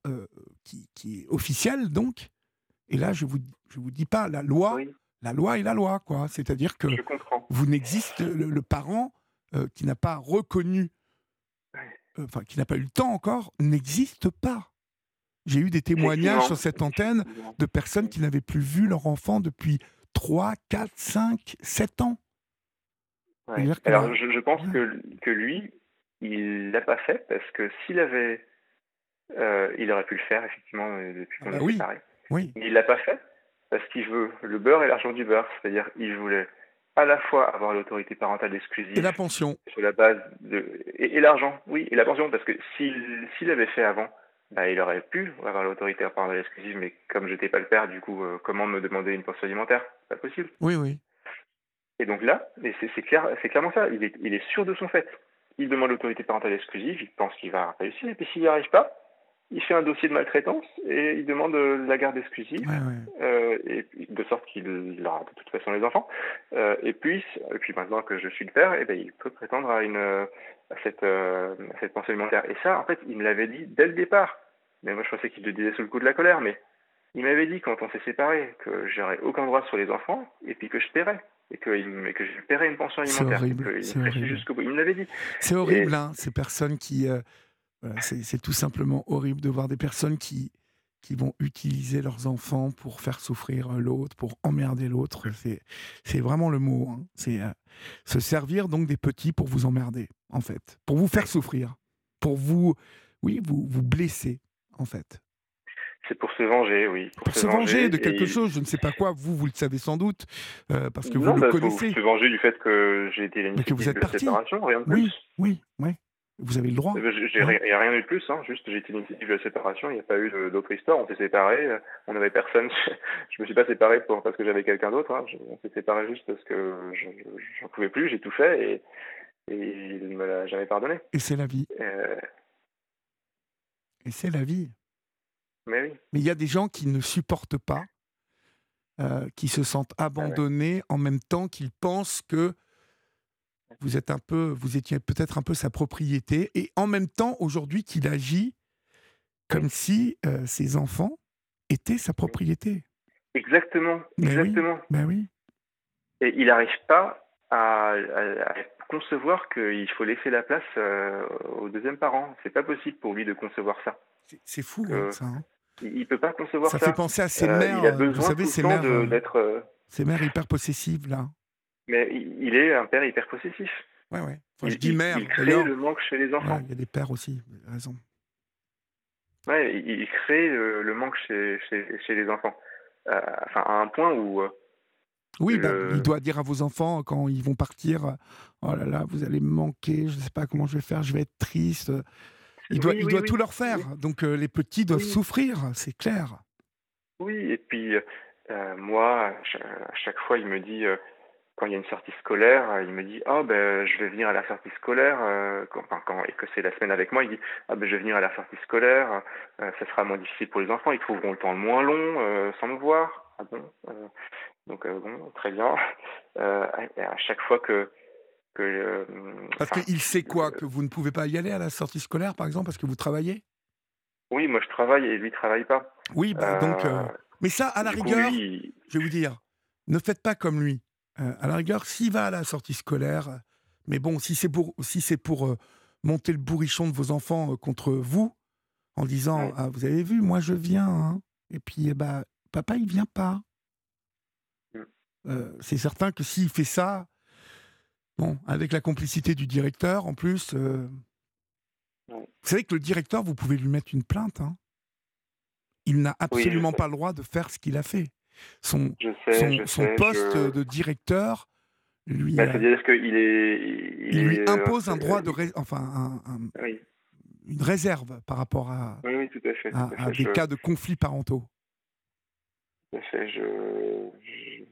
qui, qui, est officiel donc. Et là, je vous je vous dis pas la loi la loi est la loi, quoi. C'est-à-dire que vous n'existe le, parent euh, qui n'a pas reconnu, euh, enfin qui n'a pas eu le temps encore, n'existe pas. J'ai eu des témoignages sur cette antenne de personnes qui n'avaient plus vu leur enfant depuis 3, 4, 5, 7 ans. Alors je, pense que, que lui, il l'a pas fait parce que s'il avait, euh, il aurait pu le faire effectivement depuis qu'on ah est oui. Oui. Il l'a pas fait parce qu'il veut le beurre et l'argent du beurre. C'est-à-dire, il voulait à la fois avoir l'autorité parentale exclusive. Et la pension. Sur la base de. Et, l'argent, oui, et la pension, parce que s'il s'il avait fait avant, bah, il aurait pu avoir l'autorité parentale exclusive, mais comme je n'étais pas le père, du coup, euh, comment me demander une pension alimentaire? Pas possible. Oui, oui. Et donc là, c'est clair, c'est clairement ça. Il est, il est sûr de son fait. Il demande l'autorité parentale exclusive, il pense qu'il va réussir, et puis s'il n'y arrive pas, il fait un dossier de maltraitance et il demande euh, la garde exclusive, Euh, et, de sorte qu'il aura de toute façon les enfants. Euh, et puis, et puis maintenant que je suis le père, et eh ben, il peut prétendre à une à cette, euh, à cette pension alimentaire. Et ça, en fait, il me l'avait dit dès le départ. Mais moi, je pensais qu'il le disait sous le coup de la colère. Mais il m'avait dit quand on s'est séparés que j'aurais aucun droit sur les enfants et puis que je paierais et que, il, que je paierais une pension alimentaire. C'est horrible. Il me l'avait dit. C'est horrible, hein, ces personnes qui euh, c'est tout simplement horrible de voir des personnes qui, qui vont utiliser leurs enfants pour faire souffrir l'autre, pour emmerder l'autre. C'est vraiment le mot. Hein. C'est euh, se servir donc des petits pour vous emmerder, en fait, pour vous faire souffrir, pour vous, oui, vous, vous blesser, en fait. C'est pour se venger, oui. Pour, se, venger, de quelque chose, je ne sais pas quoi. Vous, vous le savez sans doute, euh, parce que vous le bah, connaissez. Pour se venger du fait que j'ai été l'initiative de la séparation, rien de oui, plus. Oui, oui, vous avez le droit. Il n'y a rien eu de plus, hein. juste j'ai été l'initiative de la séparation, il n'y a pas eu d'autre histoire, on s'est séparés, euh, on n'avait personne, je me suis pas séparé pour, parce que j'avais quelqu'un d'autre, hein. on s'est séparés juste parce que j'en pouvais plus, j'ai tout fait et, et il ne me l'a jamais pardonné. Et c'est la vie. Euh... Et c'est la vie. Mais oui. Mais il y a des gens qui ne supportent pas, euh, qui se sentent abandonnés en même temps qu'ils pensent que vous êtes un peu, vous étiez peut-être un peu sa propriété, et en même temps aujourd'hui qu'il agit comme si euh, ses enfants étaient sa propriété. Exactement, exactement. Ben oui. Et il n'arrive pas à, concevoir qu'il faut laisser la place euh, au deuxième parent. C'est pas possible pour lui de concevoir ça. C'est fou hein, ça. Hein. il, ne peut pas concevoir ça. Ça fait penser à ses mères. Il a besoin vous savez, ces mères, d'être. Ces mères hyper possessives là. Mais il est un père hyper possessif. Ouais, ouais. Enfin, je dis mère. Il crée le manque chez les enfants. il y a des pères aussi, raison. Ouais, il, crée le, manque chez, chez, chez, les enfants. Euh, enfin, à un point où. Euh, oui, bah, il doit dire à vos enfants quand ils vont partir Oh là là, vous allez me manquer, je ne sais pas comment je vais faire, je vais être triste. Il doit, il doit tout leur faire. Donc euh, les petits doivent souffrir, c'est clair. Oui, et puis moi, à chaque fois, il me dit quand il y a une sortie scolaire, euh, il me dit oh ben je vais venir à la sortie scolaire euh, quand, quand et que c'est la semaine avec moi, il dit ah ben je vais venir à la sortie scolaire, euh, ça sera moins difficile pour les enfants, ils trouveront le temps le moins long sans me voir. Ah bon donc bon très bien. à chaque fois que que parce qu'il sait quoi que vous ne pouvez pas y aller à la sortie scolaire par exemple parce que vous travaillez? Oui, moi je travaille et lui travaille pas. Oui, bah, donc mais ça à la rigueur, je vais vous dire, ne faites pas comme lui. Euh, à la rigueur, s'il va à la sortie scolaire, mais bon, si c'est pour, si c'est pour euh, monter le bourrichon de vos enfants euh, contre vous, en disant ah, Vous avez vu, moi je viens, hein. et puis bah, papa il vient pas. Mm. c'est certain que s'il fait ça, bon, avec la complicité du directeur en plus, vous savez que le directeur, vous pouvez lui mettre une plainte. Hein. Il n'a absolument pas le droit de faire ce qu'il a fait son, son, poste de directeur lui, bah, c'est-à-dire qu'il est, il, lui impose un droit de enfin un, une réserve par rapport à, Oui, oui, tout à fait. tout à- à à fait. des cas de conflits parentaux. tout à fait, je- je-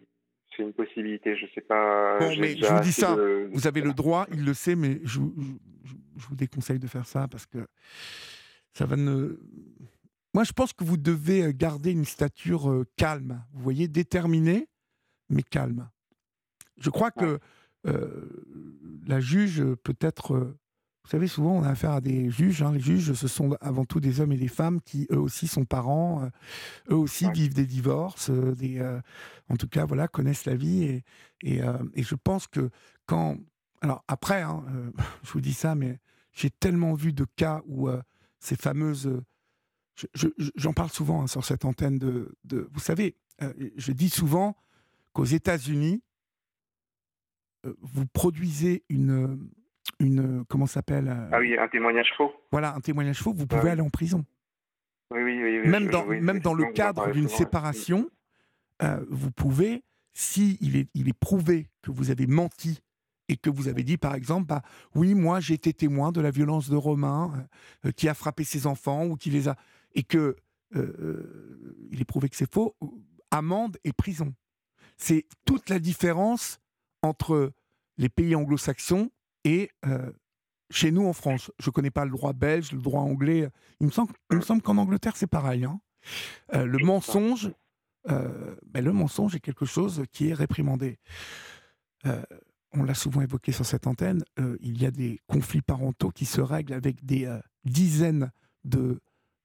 C'est une possibilité, je sais pas. Bon, mais je vous dis ça, de- Vous avez le droit, il le sait, mais je- je vous déconseille de faire ça parce que ça va ne. Moi, je pense que vous devez garder une stature euh, calme, vous voyez, déterminée, mais calme. Je crois que euh, la juge peut être. euh, vous savez, souvent, on a affaire à des juges. hein. Les juges, ce sont avant tout des hommes et des femmes qui, eux aussi, sont parents. euh, eux aussi Ouais. vivent des divorces. euh, des, euh, en tout cas, voilà, connaissent la vie. Et, et, euh, et je pense que quand. Alors, après, hein, euh, je vous dis ça, mais j'ai tellement vu de cas où euh, ces fameuses. Euh, je- je- J'en parle souvent hein, sur cette antenne de. de- vous savez, euh, je dis souvent qu'aux États-Unis, euh, vous produisez une. une comment ça s'appelle euh, Ah oui, un témoignage faux. Voilà, un témoignage faux, vous Ah pouvez oui. aller en prison. Oui, oui, oui. oui, Même je- dans, oui, même dans le cadre d'une séparation, euh, vous pouvez, si il est, il est prouvé que vous avez menti et que vous avez dit, par exemple, bah, oui, moi j'ai été témoin de la violence de Romain euh, qui a frappé ses enfants ou qui les a. et que euh, euh, il est prouvé que c'est faux, amende et prison. C'est toute la différence entre les pays anglo-saxons et euh, chez nous en France. Je ne connais pas le droit belge, le droit anglais. Il me semble, qu'en Angleterre, c'est pareil. hein. Euh, le mensonge, ben, le mensonge est quelque chose qui est réprimandé. On l'a souvent évoqué sur cette antenne. il y a des conflits parentaux qui se règlent avec des dizaines de,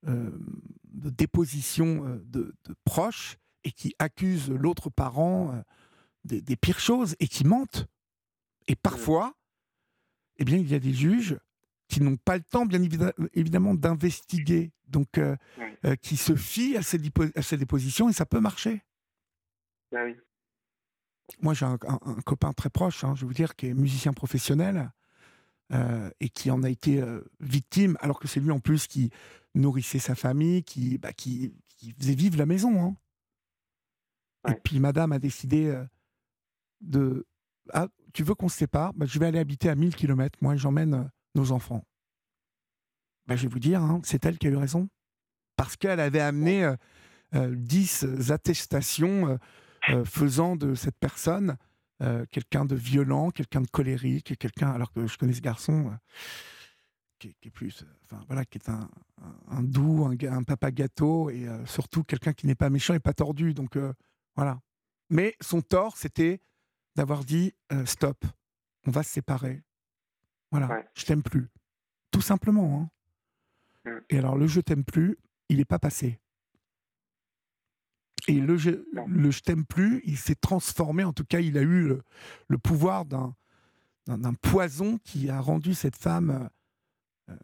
de dépositions euh, de, de proches et qui accusent l'autre parent euh, des, des pires choses et qui mentent. Et parfois, eh bien, il y a des juges qui n'ont pas le temps, bien évidemment, d'investiguer, donc euh, euh, qui se fient à ces, dipo- à ces dépositions et ça peut marcher. Ah oui. Moi, j'ai un, un- un copain très proche, hein, je vais vous dire, qui est musicien professionnel euh, et qui en a été euh, victime, alors que c'est lui en plus qui nourrissait sa famille, qui, bah, qui, qui faisait vivre la maison. hein. Et puis, madame a décidé euh, de. Ah, tu veux qu'on se sépare? Bah, Je vais aller habiter à 1000 km, moi, j'emmène nos enfants. Bah, je vais vous dire, hein, c'est elle qui a eu raison. Parce qu'elle avait amené euh, euh, 10 attestations faisant de cette personne euh, quelqu'un de violent, quelqu'un de colérique, quelqu'un, alors que je connais ce garçon, euh, qui, est- qui est plus, euh, enfin voilà, qui est un, doux, un, papa gâteau, et surtout quelqu'un qui n'est pas méchant et pas tordu. Donc voilà. Mais son tort, c'était d'avoir dit stop, on va se séparer. Voilà, Ouais. je t'aime plus. Tout simplement. hein. Mm. Et alors le je t'aime plus, il n'est pas passé. Et le je, Non. le je t'aime plus, il s'est transformé, en tout cas, il a eu le, le pouvoir d'un, poison qui a rendu cette femme. euh,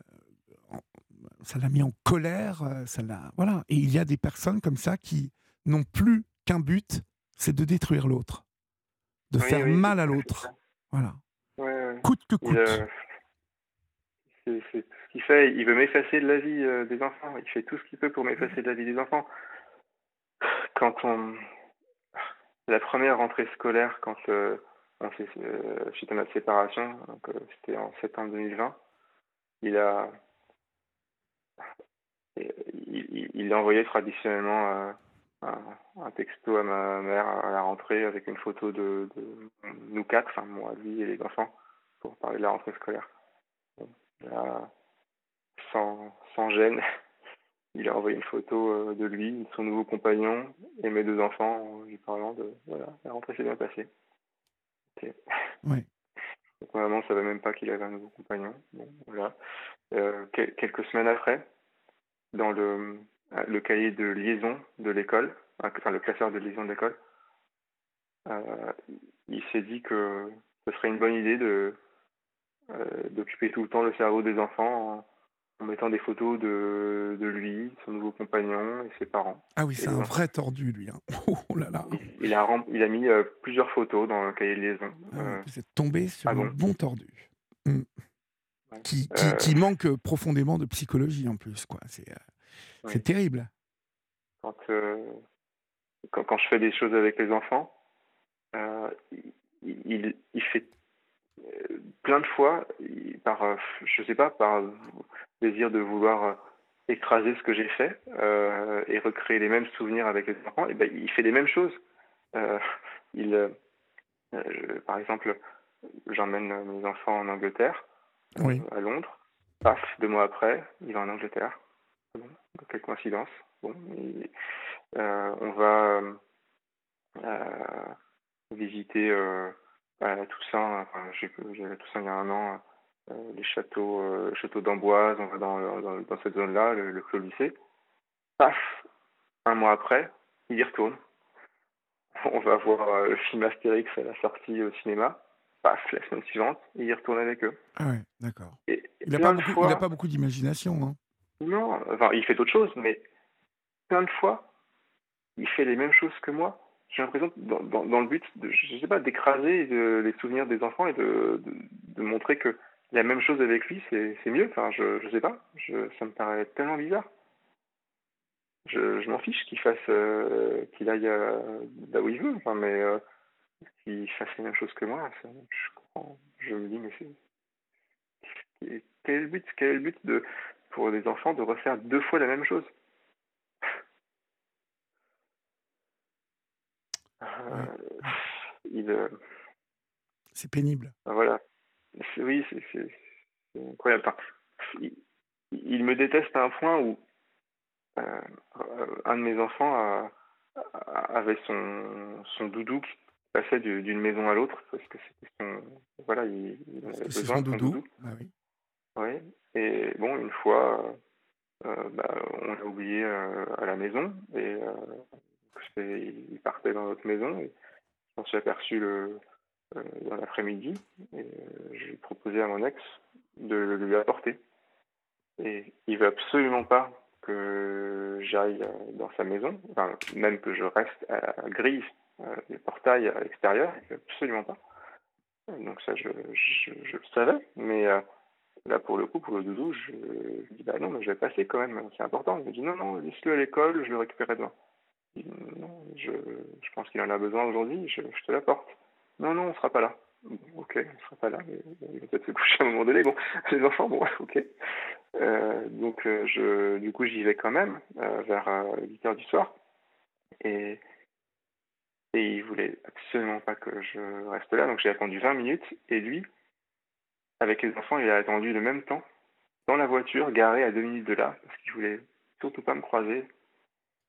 ça l'a mis en colère, euh, ça l'a. Voilà. Et il y a des personnes comme ça qui n'ont plus qu'un but, c'est de détruire l'autre, de Oui, faire oui, mal à l'autre. Voilà. Ouais, ouais. Coûte que Il, coûte. euh, c'est c'est ce qu'il fait. Il veut m'effacer de la vie euh, des enfants. Il fait tout ce qu'il peut pour m'effacer de la vie des enfants. Quand on. La première rentrée scolaire, quand on s'est, euh, suite à notre séparation, donc, euh, c'était en septembre 2020, il a. Il, il- il traditionnellement euh, un, texto à ma mère à la rentrée avec une photo de, nous quatre, enfin moi, lui et les enfants pour parler de la rentrée scolaire. Sans, sans gêne, il a envoyé une photo euh, de lui, de son nouveau compagnon et mes deux enfants en lui parlant de voilà, la rentrée s'est bien passée. Ouais. Donc vraiment, on savait même pas qu'il avait un nouveau compagnon. Bon, voilà. Euh, quel- quelques semaines après, dans le, le cahier de liaison de l'école, enfin le classeur de liaison de l'école, euh, il s'est dit que ce serait une bonne idée de euh, d'occuper tout le temps le cerveau des enfants en, mettant des photos de, de lui, son nouveau compagnon et ses parents. Ah oui, c'est un vrai tordu, lui. hein. Oh là là. Il, il a, il a mis euh, plusieurs photos dans le cahier de liaison. Ah, Euh, Vous êtes tombé sur ah un bon bon tordu. Mm. Ouais. Qui, qui, Euh, qui manque profondément de psychologie en plus. quoi. C'est euh, terrible. quand, quand, quand je fais des choses avec les enfants, il, il fait plein de fois, par, je sais pas, par désir de vouloir écraser ce que j'ai fait et recréer les mêmes souvenirs avec les enfants, et ben, il fait les mêmes choses. il, par exemple, j'emmène mes enfants en Angleterre, à Londres. Paf, deux mois après, il va en Angleterre. quelle coïncidence. Bon, euh, on va euh, visiter euh, à Toussaint, enfin, j'ai Toussaint il y a un an, les châteaux, le château d'Amboise, on va dans, dans, cette zone-là, le, le Clos Lycée. Paf, un mois après, il y retourne. On va voir le film Astérix à la sortie au cinéma paf, la semaine suivante, il y retourne avec eux. Ah ouais, d'accord. Il n'a pas, beaucoup, pas beaucoup d'imagination, hein Non, enfin, il fait d'autres choses, mais plein de fois, il fait les mêmes choses que moi. J'ai l'impression, dans, dans, le but, je sais pas, d'écraser les souvenirs des enfants et de, montrer que la même chose avec lui, c'est mieux. Enfin, je, je sais pas, je, ça me paraît tellement bizarre. Je, m'en fiche qu'il fasse, euh, qu'il aille euh, là où il veut. Enfin, mais euh, qui fasse la même chose que moi, je Je me dis, mais c'est. Quel est le but? Quel est le but de, pour des enfants de refaire deux fois la même chose? Euh, euh, C'est pénible. Voilà. Oui, c'est incroyable. il, me déteste à un point où euh, un de mes enfants avait son, son doudou qui passait d'une maison à l'autre parce que c'était son voilà il, avait besoin de son doudou, Ah oui. et bon une fois euh, bah, on l'a oublié euh, à la maison et euh, il partait dans notre maison et on s'est aperçu le dans l'après-midi et j'ai proposé à mon ex de le lui apporter et il veut absolument pas que j'aille dans sa maison même que je reste à la grille euh, les portails à l'extérieur, absolument pas. Donc ça, je, je, le savais, mais euh, là, pour le coup, pour le doudou, je, dis, bah non, mais je vais passer quand même, c'est important. Il me dit, non, non, laisse-le à l'école, je le récupérerai demain. Non, je, je pense qu'il en a besoin aujourd'hui, je, je te l'apporte. Non, non, on sera pas là. ok, on sera pas là, mais il va peut-être se coucher à un moment donné. Bon, les enfants, bon, ok. Euh, donc, je, du coup, j'y vais quand même, vers 8 heures du soir. Et et il voulait absolument pas que je reste là, donc j'ai attendu 20 minutes. Et lui, avec les enfants, il a attendu le même temps dans la voiture, garé à deux minutes de là, parce qu'il voulait surtout pas me croiser.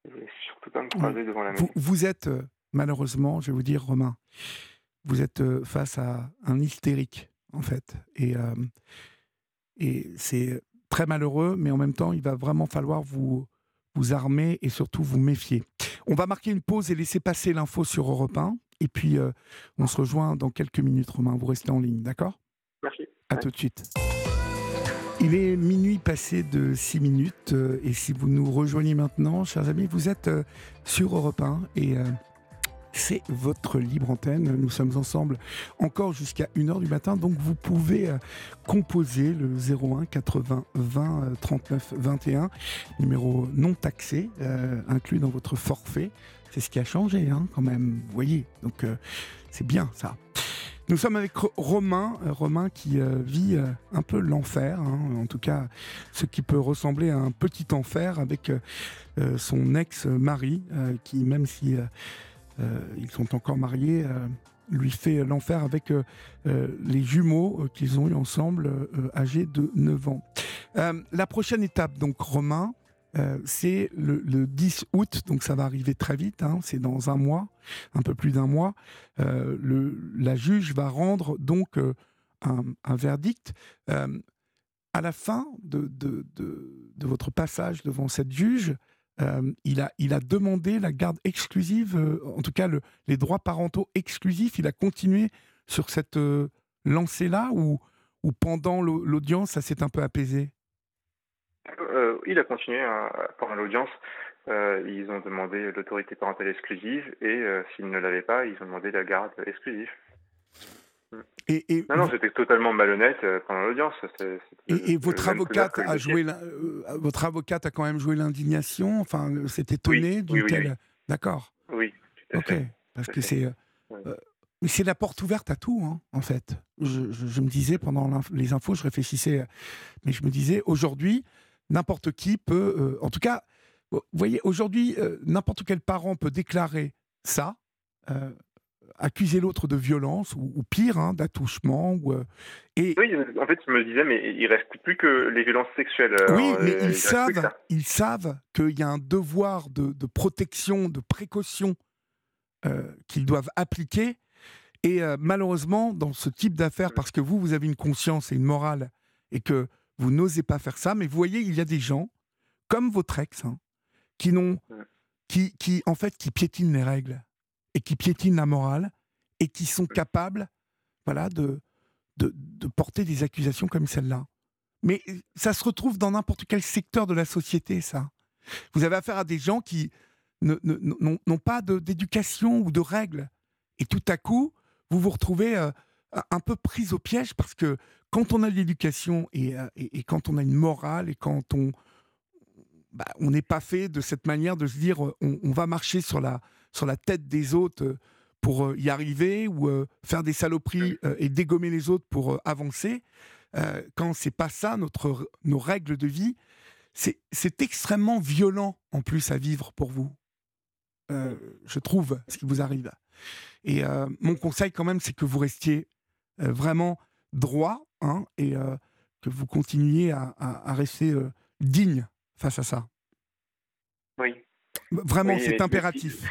Il voulait surtout pas me croiser devant la maison. Vous, êtes, euh, malheureusement, je vais vous dire, Romain, vous êtes euh, face à un hystérique, en fait. Et, euh, et c'est très malheureux, mais en même temps, il va vraiment falloir vous, vous armer et surtout vous méfier. On va marquer une pause et laisser passer l'info sur Europe 1. Et puis, euh, on se rejoint dans quelques minutes, Romain. Vous restez en ligne, d'accord? Merci. À tout de suite. Il est minuit passé de 6 minutes. Euh, et si vous nous rejoignez maintenant, chers amis, vous êtes euh, sur Europe 1. Et c'est votre libre antenne. Nous sommes ensemble encore jusqu'à 1h du matin, donc vous pouvez euh, composer le 01 80 20 39 21, numéro non taxé, euh, inclus dans votre forfait. C'est ce qui a changé hein, quand même, vous voyez. Donc euh, c'est bien ça. Nous sommes avec Romain, Romain qui vit un peu l'enfer, hein, en tout cas ce qui peut ressembler à un petit enfer avec son ex-mari, qui même si euh, ils sont encore mariés euh, lui fait l'enfer avec euh, les jumeaux qu'ils ont eu ensemble, âgés de 9 ans. la prochaine étape, donc Romain, c'est le, 10 août, donc ça va arriver très vite, hein, c'est dans un mois, un peu plus d'un mois. le, la juge va rendre donc un, verdict. à la fin de, votre passage devant cette juge, euh, il, a, demandé la garde exclusive, euh, en tout cas le, les droits parentaux exclusifs. Il a continué sur cette euh, lancée-là ou pendant l'audience, ça s'est un peu apaisé? Il a continué hein, pendant l'audience. ils ont demandé l'autorité parentale exclusive et s'ils ne l'avaient pas, ils ont demandé la garde exclusive. Et, non, non, c'était totalement malhonnête euh, pendant l'audience. Et, votre avocate a joué, euh, votre avocate a quand même joué l'indignation. Enfin, s'est étonné d'une telle. D'accord. Oui. ok. Parce que c'est. Mais c'est la porte ouverte à tout, hein, en fait. Je, me disais pendant les infos, je réfléchissais, mais je me disais, aujourd'hui, n'importe qui peut, euh, en tout cas, vous voyez, aujourd'hui, euh, n'importe quel parent peut déclarer ça, euh, accuser l'autre de violence ou, pire, hein, d'attouchement. Ou, et... Oui, en fait, je me disais, mais il reste plus que les violences sexuelles. Oui, mais ils savent, ils savent qu'il y a un devoir de, de protection, de précaution qu'ils doivent appliquer et malheureusement, dans ce type d'affaires, parce que vous, vous avez une conscience et une morale, et que vous n'osez pas faire ça, mais vous voyez, il y a des gens, comme votre ex, hein, qui n'ont, qui, qui, en fait, qui piétinent les règles, et qui piétinent la morale, et qui sont capables, voilà, de, de, de porter des accusations comme celle-là. Mais euh, ça se retrouve dans n'importe quel secteur de la société, ça. Vous avez affaire à des gens qui n'ont pas d'éducation ou de règles. Et tout à coup, vous vous retrouvez euh, un peu prise au piège parce que quand on a de l'éducation et, euh, quand on a une morale et quand on bah, on n'est pas fait de cette manière de se dire euh, on, va marcher sur la, sur la tête des autres pour y arriver ou faire des saloperies et dégommer les autres pour avancer. quand c'est pas ça notre, nos règles de vie, c'est extrêmement violent en plus à vivre pour vous. je trouve ce qui vous arrive. Et euh, mon conseil quand même, c'est que vous restiez euh, vraiment droit hein, et euh, que vous continuiez à, rester digne face à ça. Oui. Vraiment, c'est impératif.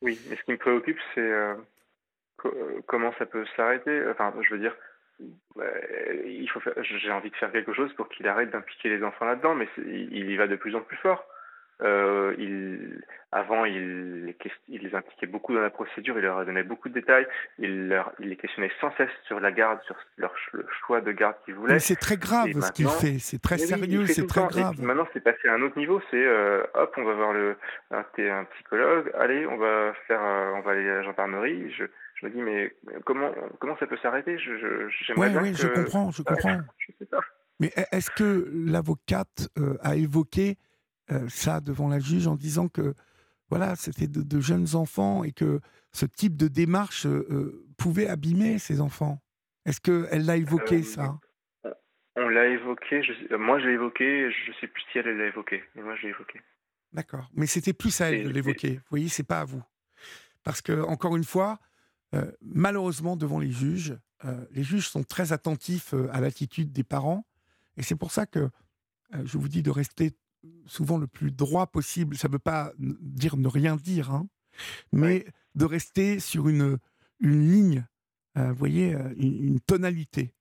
oui, mais ce qui me préoccupe, c'est comment ça peut s'arrêter. Enfin, je veux dire, il faut j'ai envie de faire quelque chose pour qu'il arrête d'impliquer les enfants là-dedans, mais il y va de plus en plus fort. Euh, il, avant, il, il, les impliquait beaucoup dans la procédure, il leur donnait beaucoup de détails, il, leur, il les questionnait sans cesse sur la garde, sur leur, le choix de garde qu'ils voulaient. c'est très grave ce qu'il fait, c'est très sérieux, c'est très grave. maintenant, c'est passé à un autre niveau, c'est euh, hop, on va voir le, un, un, psychologue, allez, on va faire, euh, on va aller à la gendarmerie. Je, je me dis, mais comment, comment ça peut s'arrêter? Je, je, ouais, oui, je comprends, je comprends. je sais pas. Mais est-ce que l'avocate a évoqué euh, ça devant la juge en disant que voilà, c'était de, jeunes enfants et que ce type de démarche euh, euh, pouvait abîmer ces enfants. Est-ce qu'elle l'a évoqué ça? On l'a évoqué, moi je l'ai évoqué, je ne sais plus si elle l'a évoqué, mais moi je l'ai évoqué. D'accord, mais c'était plus à elle de l'évoquer, vous voyez, c'est pas à vous. Parce que, encore une fois, malheureusement, devant les juges, les juges sont très attentifs à l'attitude des parents, et c'est pour ça que je vous dis de rester souvent le plus droit possible. Ça ne veut pas dire ne rien dire, hein, mais de rester sur une, une ligne, euh, vous voyez, euh, une, tonalité.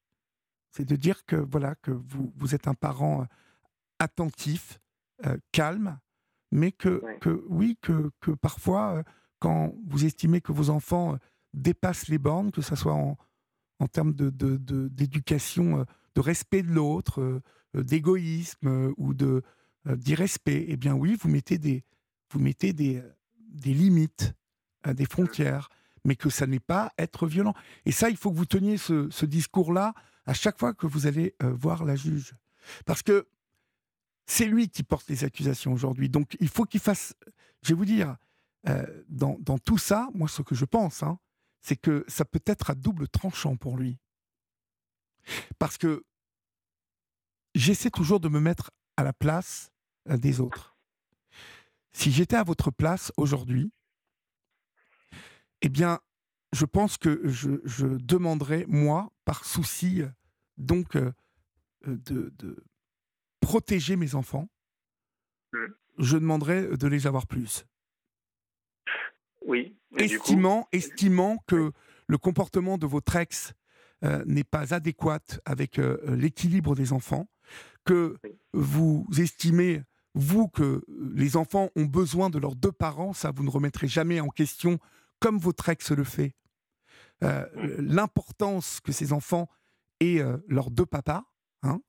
C'est de dire que voilà que vous, vous êtes un parent euh, attentif, calme, mais que, que oui, que, que parfois, quand vous estimez que vos enfants dépassent les bornes, que ce soit en, en termes d'éducation, de, de, de, respect de l'autre, d'égoïsme ou de, d'irrespect, eh bien oui, vous mettez des, vous mettez des, des limites, euh, des frontières, mais que ça n'est pas être violent. Et ça, il faut que vous teniez ce, discours-là à chaque fois que vous allez euh, voir la juge. Parce que c'est lui qui porte les accusations aujourd'hui. Donc il faut qu'il fasse, je vais vous dire, dans, dans, tout ça, moi ce que je pense, hein, c'est que ça peut être à double tranchant pour lui. Parce que j'essaie toujours de me mettre à la place euh, des autres. Si j'étais à votre place aujourd'hui, eh bien, je pense que je, demanderais, moi, par souci euh, donc euh, de, protéger mes enfants, mmh. je demanderais de les avoir plus. Oui. Estimant, estimant que le comportement de votre ex n'est pas adéquat avec l'équilibre des enfants, que vous estimez vous, que les enfants ont besoin de leurs deux parents, ça, vous ne remettrez jamais en question, comme votre ex le fait. Euh, l'importance que ces enfants aient euh, leurs deux papas, hein,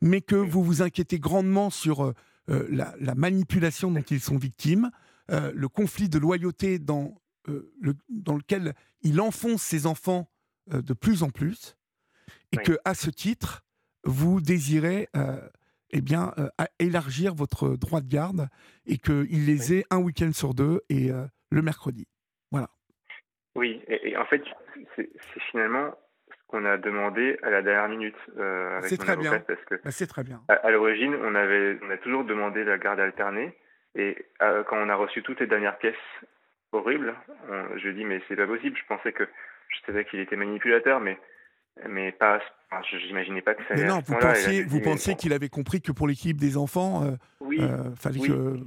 mais que vous vous inquiétez grandement sur euh, la, manipulation dont ils sont victimes, le conflit de loyauté dans, le, dans lequel il enfonce ses enfants de plus en plus, et que à ce titre, vous désirez eh bien, euh, à élargir votre droit de garde et qu'il les ait un week-end sur deux et euh, le mercredi. Voilà. Oui, et, en fait, c'est finalement ce qu'on a demandé à la dernière minute euh, avec mon très bien. parce que bah, c'est très bien. À, l'origine, on avait, on a toujours demandé la garde alternée, et quand on a reçu toutes les dernières pièces horribles, je dis mais c'est pas possible. Je pensais que je savais qu'il était manipulateur, mais mais pas. je n'imaginais pas que ça. Mais non, vous pensiez, vous pensiez qu'il avait compris que pour l'équilibre des enfants, euh, oui, euh, fallait,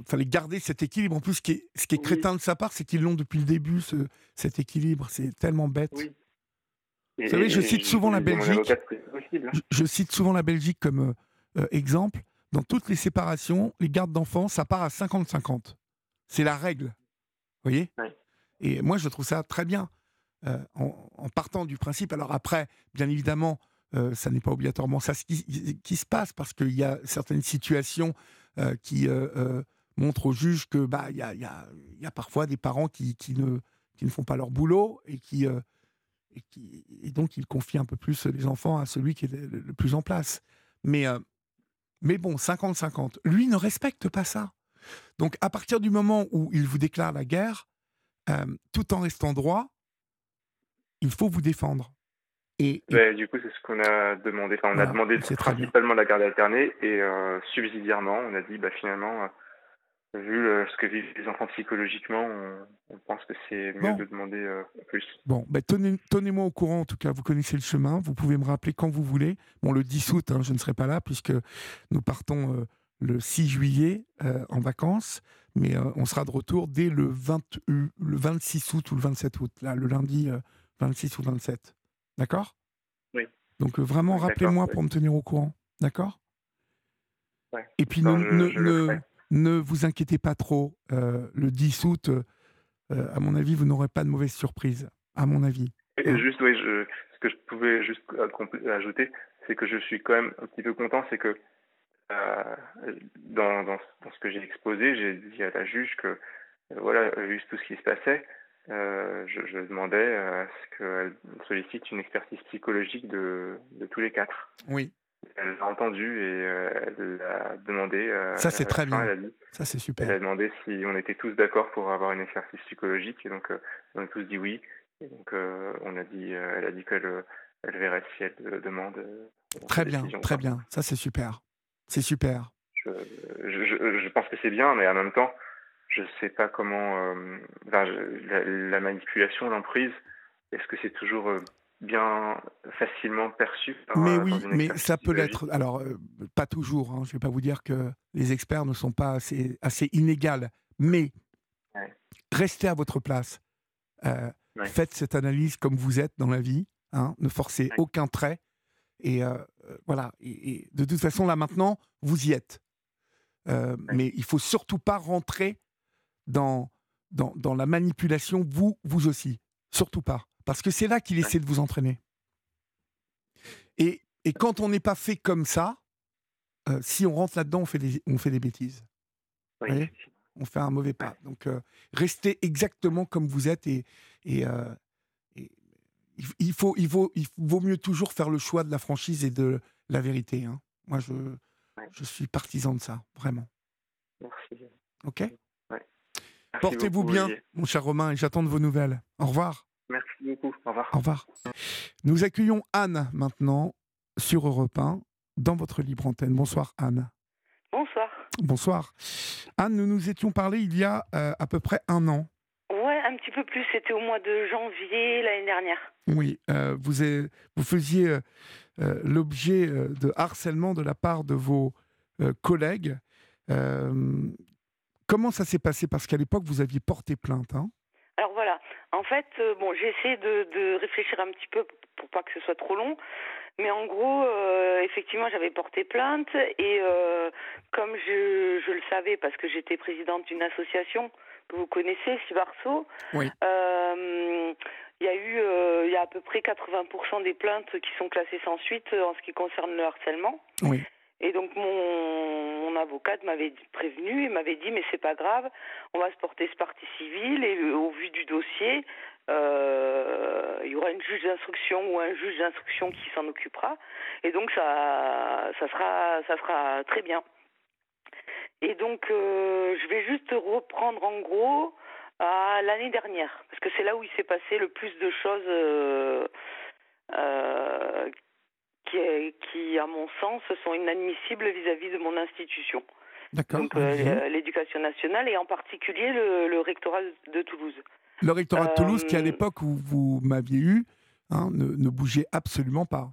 fallait garder cet équilibre. En plus, ce qui est, ce qui est crétin de sa part, c'est qu'ils l'ont depuis le début, ce, cet équilibre. C'est tellement bête. vous savez, je cite souvent la Belgique. Je, cite souvent la Belgique comme euh, exemple. Dans toutes les séparations, les gardes d'enfants, ça part à 50-50. C'est la règle. Vous voyez? Et moi, je trouve ça très bien. Euh, en, partant du principe. Alors après, bien évidemment, euh, ça n'est pas obligatoirement ça qui, se passe parce qu'il y a certaines situations euh, qui montrent au juge que bah il y a, parfois des parents qui, ne, qui ne font pas leur boulot et qui, et qui et donc ils confient un peu plus les enfants à celui qui est le, plus en place. Mais mais bon, 50-50. Lui ne respecte pas ça. Donc à partir du moment où il vous déclare la guerre, tout en restant droit, il faut vous défendre. Et, du coup, c'est ce qu'on a demandé. Enfin, on a demandé principalement la garde alternée et euh, subsidiairement, on a dit bah, finalement, euh, vu euh, ce que vivent les enfants psychologiquement, on, pense que c'est mieux de demander plus. Bon, bah, tenez-moi au courant en tout cas. Vous connaissez le chemin. Vous pouvez me rappeler quand vous voulez. Bon, le 10 août, hein, je ne serai pas là puisque nous partons le 6 juillet en vacances. Mais on sera de retour dès le, 20, le 26 août ou le 27 août, là, le lundi 26 ou 27. D'accord? Oui. Donc euh, vraiment, rappelez-moi pour me tenir au courant. D'accord? Et puis ne, ne, vous inquiétez pas trop. Euh, le 10 août, euh, à mon avis, vous n'aurez pas de mauvaise surprise. À mon avis. Et juste, oui, je, ce que je pouvais juste ajouter, c'est que je suis quand même un petit peu content, c'est que dans, dans, ce que j'ai exposé, j'ai dit à la juge que, voilà, vu tout ce qui se passait, euh, je, demandais à ce qu'elle sollicite une expertise psychologique de, de tous les quatre. Oui. Elle l'a entendu et euh, elle a demandé. Euh, ça, c'est très bien. ça, c'est super. Elle a demandé si on était tous d'accord pour avoir une expertise psychologique et donc on a tous dit oui. Et donc on a dit, elle a dit qu'elle elle verrait si elle demande. Très bien, très bien. Ça, c'est super. C'est super. Je, je, je pense que c'est bien, mais en même temps, je ne sais pas comment. Euh, la, manipulation, l'emprise, est-ce que c'est toujours euh, bien facilement perçu Mais euh, oui, mais ça peut l'être. Alors, pas toujours. Hein. Je ne vais pas vous dire que les experts ne sont pas assez, assez inégales. Mais restez à votre place. Faites cette analyse comme vous êtes dans la vie. Hein. Ne forcez aucun trait. Et voilà. Et, de toute façon, là maintenant, vous y êtes. Mais il faut surtout pas rentrer dans, dans, dans, la manipulation, vous, vous aussi. Surtout pas. Parce que c'est là qu'il essaie de vous entraîner. Et, et quand on n'est pas fait comme ça, euh, si on rentre là-dedans, on fait des, on fait des bêtises. on fait un mauvais pas. Donc, euh, restez exactement comme vous êtes et, et, euh, il, faut, il, vaut, il vaut mieux toujours faire le choix de la franchise et de la vérité. Hein. Moi, je, je suis partisan de ça, vraiment. Merci. Ok? Portez-vous bien, mon cher Romain, et j'attends de vos nouvelles. Au revoir. Merci beaucoup. Au revoir. Au revoir. Nous accueillons Anne maintenant sur Europe 1 dans votre libre antenne. Bonsoir Anne. Bonsoir. Bonsoir. Anne, nous nous étions parlé il y a euh, à peu près un an. Ouais, un petit peu plus. C'était au mois de janvier l'année dernière. Oui, euh, vous, vous faisiez euh, l'objet de harcèlement de la part de vos collègues. Comment ça s'est passé? Parce qu'à l'époque, vous aviez porté plainte. Hein Alors voilà. En fait, euh, bon, j'ai essayé de, réfléchir un petit peu pour pas que ce soit trop long. Mais en gros, euh, effectivement, j'avais porté plainte et euh, comme je, je, le savais parce que j'étais présidente d'une association que vous connaissez, Sibarso, oui. il y a eu il y a à peu près 80% des plaintes qui sont classées sans suite en ce qui concerne le harcèlement. Oui. Et donc mon, mon avocate m'avait prévenu et m'avait dit mais c'est pas grave, on va se porter ce parti civil et euh, au vu du dossier, euh, il y aura une juge d'instruction ou un juge d'instruction qui s'en occupera et donc ça ça sera ça sera très bien. Et donc euh, je vais juste reprendre en gros Ah, l'année dernière, parce que c'est là où il s'est passé le plus de choses euh, euh, qui, qui, à mon sens, sont inadmissibles vis-à-vis de mon institution. D'accord. Donc euh, l'éducation nationale et en particulier le, rectorat de Toulouse. Le rectorat de Toulouse qui, à l'époque où vous m'aviez eu, hein, ne, ne, bougeait absolument pas.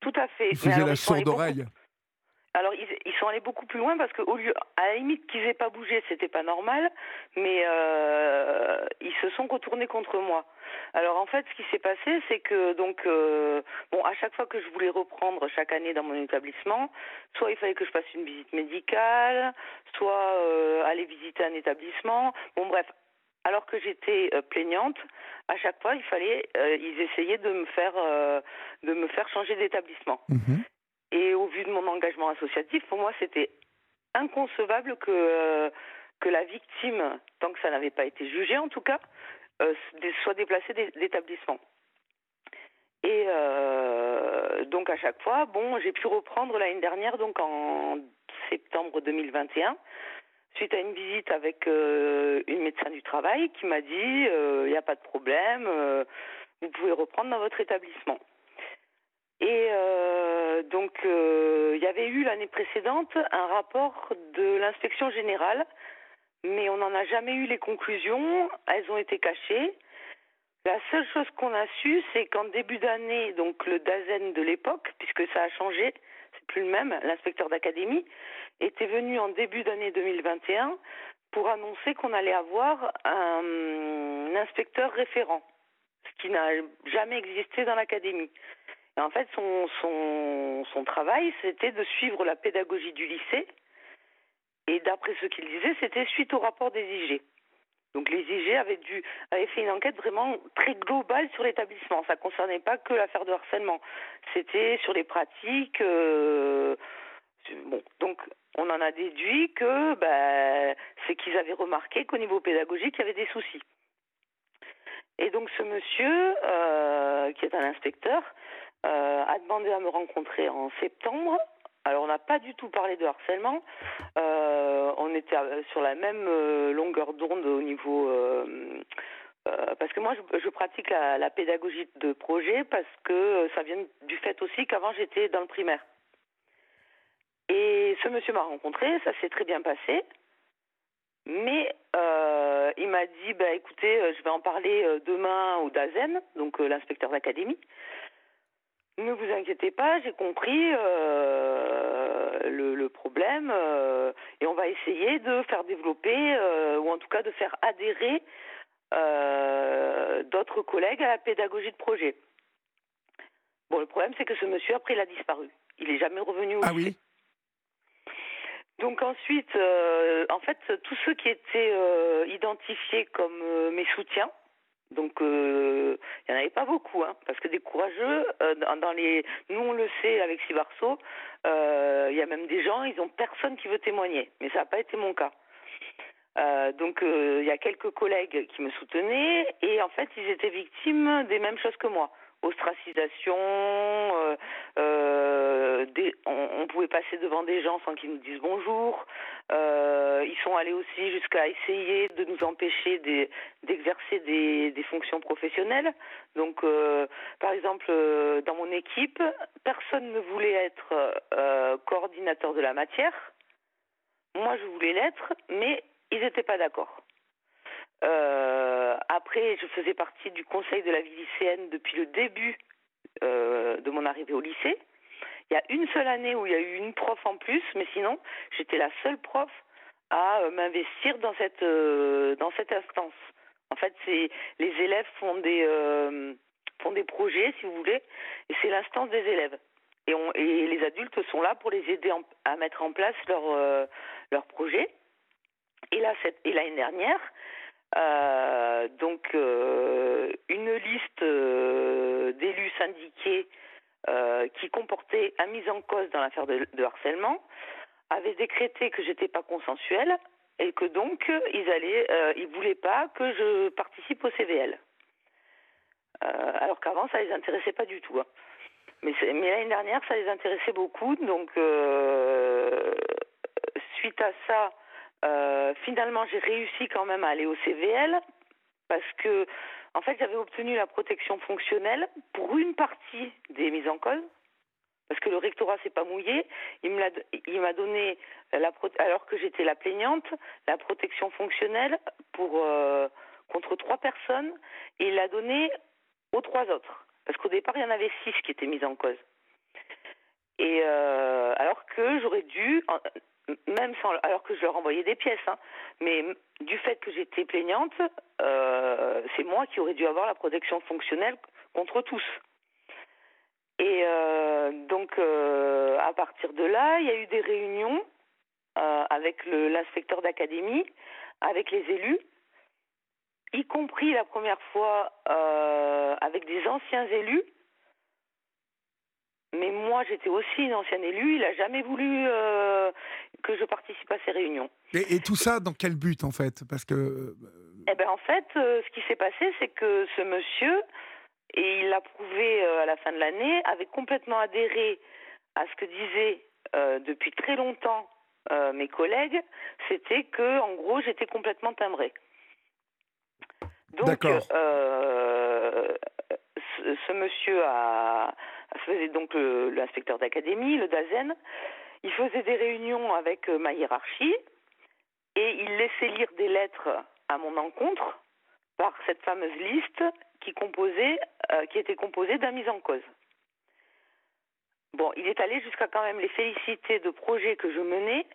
Tout à fait. Il faisait la sourde oreille. Alors ils, ils, sont allés beaucoup plus loin parce qu'au lieu, à la limite qu'ils aient pas bougé, c'était pas normal, mais euh, se sont retournés contre moi. Alors en fait, ce qui s'est passé, c'est que donc euh, bon, à chaque fois que je voulais reprendre chaque année dans mon établissement, soit il fallait que je fasse une visite médicale, soit euh, aller visiter un établissement. Bon bref, alors que j'étais euh, plaignante, à chaque fois, il fallait, ils essayaient de me faire, de me faire changer d'établissement. Mhm. Et au vu de mon engagement associatif, pour moi, c'était inconcevable que, que la victime, tant que ça n'avait pas été jugé en tout cas, euh, soit déplacée d'établissement. Et euh, donc à chaque fois, bon, j'ai pu reprendre l'année dernière, donc en septembre 2021, suite à une visite avec euh, une médecin du travail qui m'a dit il n'y a pas de problème, vous pouvez reprendre dans votre établissement. Et donc, il y avait eu l'année précédente un rapport de l'inspection générale, mais on n'en a jamais eu les conclusions, elles ont été cachées. La seule chose qu'on a su, c'est qu'en début d'année, donc le DAZEN de l'époque, puisque ça a changé, c'est plus le même, l'inspecteur d'académie, était venu en début d'année 2021 pour annoncer qu'on allait avoir un, inspecteur référent, ce qui n'a jamais existé dans l'académie. En fait, son, son, son travail, c'était de suivre la pédagogie du lycée. Et d'après ce qu'il disait, c'était suite au rapport des IG. Donc les IG avaient, dû, avaient fait une enquête vraiment très globale sur l'établissement. Ça ne concernait pas que l'affaire de harcèlement. C'était sur les pratiques. Euh, bon, donc on en a déduit que ben, c'est qu'ils avaient remarqué qu'au niveau pédagogique, il y avait des soucis. Et donc ce monsieur, euh, qui est un inspecteur, euh, a demandé à me rencontrer en septembre. Alors on n'a pas du tout parlé de harcèlement. Euh, on était sur la même longueur d'onde au niveau... parce que moi, je, pratique la, pédagogie de projet parce que ça vient du fait aussi qu'avant j'étais dans le primaire. Et ce monsieur m'a rencontré, ça s'est très bien passé. Mais euh, il m'a dit, bah, écoutez, euh, je vais en parler euh, demain au DAZEN, donc l'inspecteur d'académie. Ne vous inquiétez pas, j'ai compris le, le, problème et on va essayer de faire développer, ou en tout cas de faire adhérer d'autres collègues à la pédagogie de projet. Bon, le problème, c'est que ce monsieur, après, il a disparu. Il n'est jamais revenu au Ah oui donc ensuite, euh, en fait, tous ceux qui étaient euh, identifiés comme euh, mes soutiens, donc il n'y en avait pas beaucoup, hein, parce que des courageux, dans les, nous on le sait avec Sibarso, il y a même des gens, ils ont personne qui veut témoigner, mais ça n'a pas été mon cas. donc il y a quelques collègues qui me soutenaient et en fait ils étaient victimes des mêmes choses que moi ostracisation, euh, euh, on, pouvait passer devant des gens sans qu'ils nous disent bonjour. Euh, ils sont allés aussi jusqu'à essayer de nous empêcher d'exercer des, fonctions professionnelles. Donc, par exemple, dans mon équipe, personne ne voulait être coordinateur de la matière. Moi, je voulais l'être, mais ils n'étaient pas d'accord. Euh, après, je faisais partie du conseil de la vie lycéenne depuis le début euh, de mon arrivée au lycée. Il y a une seule année où il y a eu une prof en plus, mais sinon, j'étais la seule prof à euh, m'investir dans cette dans cette instance. En fait, les élèves font des font des projets, si vous voulez, et c'est l'instance des élèves. Et, les adultes sont là pour les aider à mettre en place leur leur projet. Et là, cette, et l'année dernière, euh, donc euh, une liste euh, d'élus syndiqués qui comportait un mise en cause dans l'affaire de, harcèlement avait décrété que j'étais pas consensuelle et que donc ils allaient, ils voulaient pas que je participe au CVL. alors qu'avant ça les intéressait pas du tout. Hein. Mais, mais l'année dernière ça les intéressait beaucoup, donc suite à ça Euh, finalement, j'ai réussi quand même à aller au CVL parce que, en fait, j'avais obtenu la protection fonctionnelle pour une partie des mises en cause. Parce que le rectorat s'est pas mouillé, il m'a donné, la, alors que j'étais la plaignante, la protection fonctionnelle pour euh, contre trois personnes, et il l'a donné aux trois autres. Parce qu'au départ, il y en avait six qui étaient mises en cause. Et euh, alors que j'aurais dû, même sans, alors que je leur envoyais des pièces, hein, mais du fait que j'étais plaignante, euh, c'est moi qui aurais dû avoir la protection fonctionnelle contre tous. Et euh, donc, à partir de là, il y a eu des réunions avec l'inspecteur d'académie, avec les élus, y compris la première fois avec des anciens élus mais moi, j'étais aussi une ancienne élue. Il n'a jamais voulu euh, que je participe à ces réunions. Et, tout ça, dans quel but, en fait? Parce que. Euh, eh ben, en fait, euh, ce qui s'est passé, c'est que ce monsieur, et il l'a prouvé à la fin de l'année, avait complètement adhéré à ce que disaient depuis très longtemps mes collègues. C'était que, en gros, j'étais complètement timbrée. Donc, ce, ce monsieur a faisait donc l'inspecteur d'académie, le DAZEN. Il faisait des réunions avec euh, ma hiérarchie et il laissait lire des lettres à mon encontre par cette fameuse liste qui, composait, euh, qui était composée d'un mise en cause. Bon, il est allé jusqu'à quand même les féliciter de projets que je menais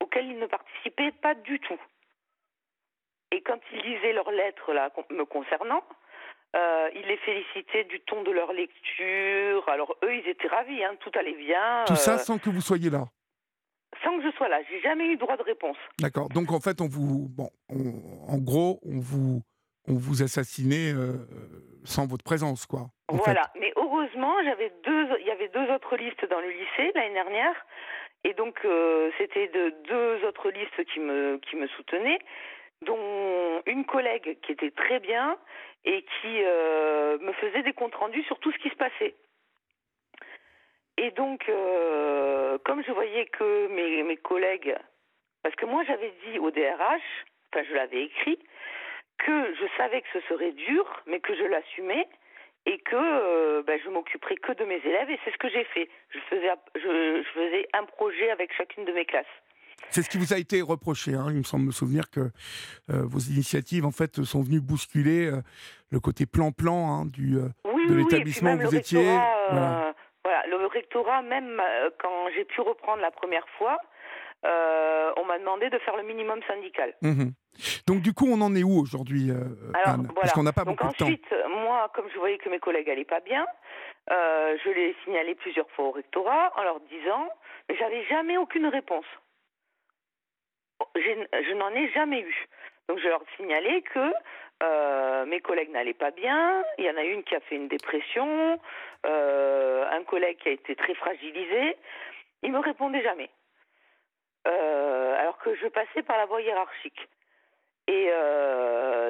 auxquels il ne participait pas du tout. Et quand il lisait leurs lettres là, me concernant, euh, il les félicitait du ton de leur lecture. Alors eux, ils étaient ravis, hein, tout allait bien. Tout ça euh, sans que vous soyez là? Sans que je sois là. J'ai jamais eu droit de réponse. D'accord. Donc en fait, on vous, bon, en gros, on vous, on vous assassinait euh, sans votre présence, quoi. Voilà. Mais heureusement, j'avais deux, il y avait deux autres listes dans le lycée l'année dernière. Et donc, c'était de deux autres listes qui me, qui me soutenaient dont une collègue qui était très bien et qui euh, me faisait des comptes rendus sur tout ce qui se passait. Et donc, euh, comme je voyais que mes, collègues, parce que moi j'avais dit au DRH, enfin je l'avais écrit, que je savais que ce serait dur, mais que je l'assumais et que euh, ben, je m'occuperais que de mes élèves et c'est ce que j'ai fait. Je faisais, je faisais un projet avec chacune de mes classes. C'est ce qui vous a été reproché. Hein. Il me semble me souvenir que euh, vos initiatives, en fait, sont venues bousculer euh, le côté plan-plan hein, du euh, de l'établissement où vous étiez. Voilà. le rectorat, même quand j'ai pu reprendre la première fois, on m'a demandé de faire le minimum syndical. Mmh Donc du coup, on en est où aujourd'hui, Anne? Parce qu'on n'a pas beaucoup de temps. Ensuite, moi, comme je voyais que mes collègues n'allaient pas bien, je l'ai signalé plusieurs fois au rectorat en leur disant, mais j'avais jamais aucune réponse je n'en ai jamais eu. Donc je leur signalais que euh, mes collègues n'allaient pas bien. Il y en a une qui a fait une dépression, euh, un collègue qui a été très fragilisé. Ils me répondaient jamais. Euh, alors que je passais par la voie hiérarchique. Et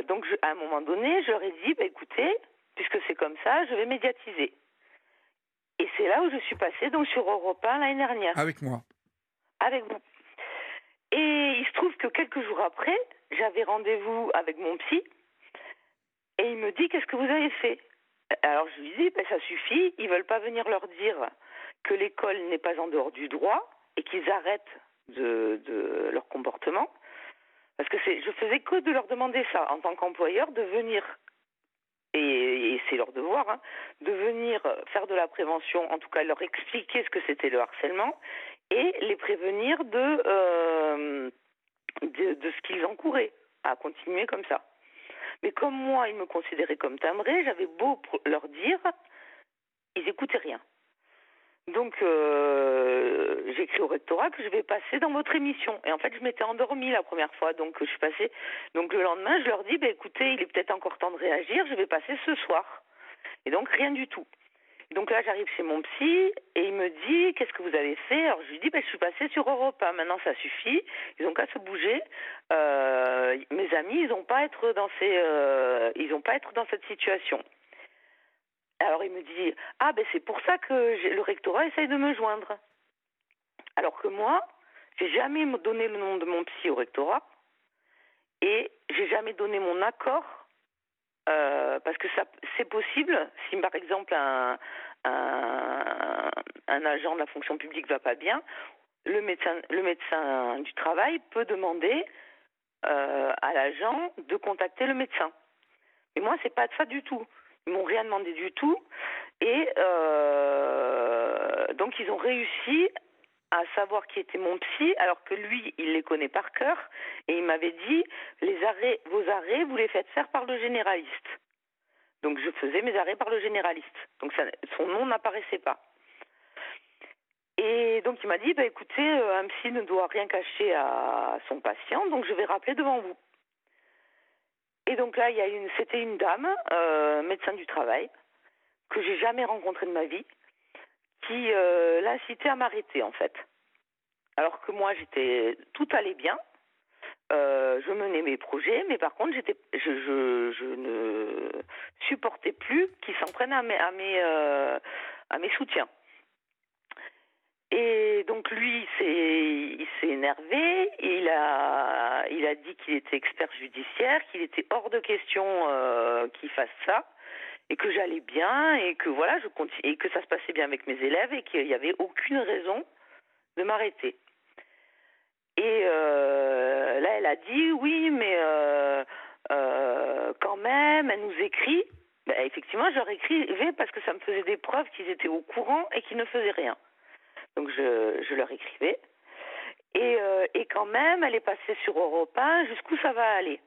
donc à un moment donné, je leur ai dit, bah, écoutez, puisque c'est comme ça, je vais médiatiser. Et c'est là où je suis passée donc sur Europe 1 l'année dernière. Avec moi. Avec vous. Et il se trouve que quelques jours après, j'avais rendez-vous avec mon psy et il me dit Qu'est-ce que vous avez fait? Alors je lui dis ben, Ça suffit, ils veulent pas venir leur dire que l'école n'est pas en dehors du droit et qu'ils arrêtent de, leur comportement. Parce que je faisais que de leur demander ça en tant qu'employeur, de venir, et, c'est leur devoir, hein, de venir faire de la prévention, en tout cas leur expliquer ce que c'était le harcèlement, et les prévenir euh, de, de, ce qu'ils encouraient à continuer comme ça. Mais comme moi, ils me considéraient comme timbré, j'avais beau leur dire, ils n'écoutaient rien. Donc, euh, j'ai écrit au rectorat que je vais passer dans votre émission. Et en fait, je m'étais endormie la première fois, donc je suis passée. Donc le lendemain, je leur dis, bah, écoutez, il est peut-être encore temps de réagir, je vais passer ce soir. Et donc rien du tout. Donc là, j'arrive chez mon psy et il me dit Qu'est-ce que vous avez fait? Alors je lui dis ben, Je suis passée sur Europe maintenant ça suffit, ils n'ont qu'à se bouger. Euh, mes amis, ils n'ont pas, être dans ces, euh, ils pas être dans cette situation. Alors il me dit Ah, ben c'est pour ça que le rectorat essaye de me joindre. Alors que moi, J'ai jamais donné le nom de mon psy au rectorat et j'ai jamais donné mon accord euh, parce que ça c'est possible si par exemple un, un, un, agent de la fonction publique va pas bien, le médecin le médecin du travail peut demander euh, à l'agent de contacter le médecin. Mais moi c'est pas ça du tout. Ils m'ont rien demandé du tout et euh, donc ils ont réussi à savoir qui était mon psy, alors que lui, il les connaît par cœur, et il m'avait dit les arrêts, vos arrêts, vous les faites faire par le généraliste. Donc je faisais mes arrêts par le généraliste. Donc son nom n'apparaissait pas. Et donc il m'a dit, bah, écoutez, euh, un psy ne doit rien cacher à son patient, donc je vais rappeler devant vous. Et donc là, il y a une, c'était une dame, euh, médecin du travail, que j'ai jamais rencontrée de ma vie, qui euh, l'incitait à m'arrêter en fait. Alors que moi j'étais tout allait bien, euh, je menais mes projets, mais par contre j'étais, je, je, je, ne supportais plus qu'il s'en prenne à mes à mes, euh, à mes soutiens. Et donc lui, il s'est énervé, il a, il a dit qu'il était expert judiciaire, qu'il était hors de question euh, qu'il fasse ça et que j'allais bien et que voilà, je continue, et que ça se passait bien avec mes élèves et qu'il n'y avait aucune raison de m'arrêter. Et euh, là, elle a dit oui, mais euh, euh, quand même, elle nous écrit. Ben, effectivement, je leur écrivais parce que ça me faisait des preuves qu'ils étaient au courant et qu'ils ne faisaient rien. Donc je, je leur écrivais. Et, et quand même, elle est passée sur Europe 1, jusqu'où ça va aller?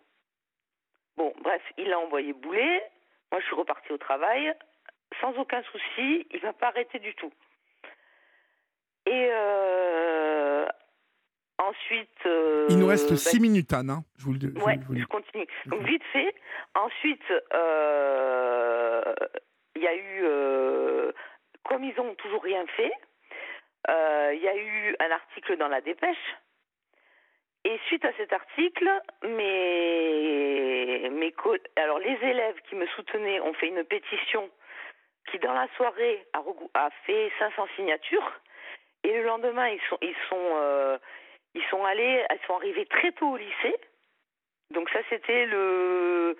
Bon, bref, il a envoyé bouler. Moi, je suis repartie au travail sans aucun souci. Il m'a pas arrêté du tout. Et euh, ensuite. Euh, il nous reste bah, six minutes, Anne. Hein je vous le dis. Ouais, je, je continue. Donc, vite fait. Ensuite, euh, il y a eu. euh, comme ils ont toujours rien fait, il y a eu un article dans la dépêche. Et suite à cet article, mes, mes alors les élèves qui me soutenaient ont fait une pétition qui, dans la soirée, a, fait 500 signatures. Et le lendemain, ils sont, ils sont, euh, ils sont allés, elles sont arrivées très tôt au lycée. Donc ça, c'était le,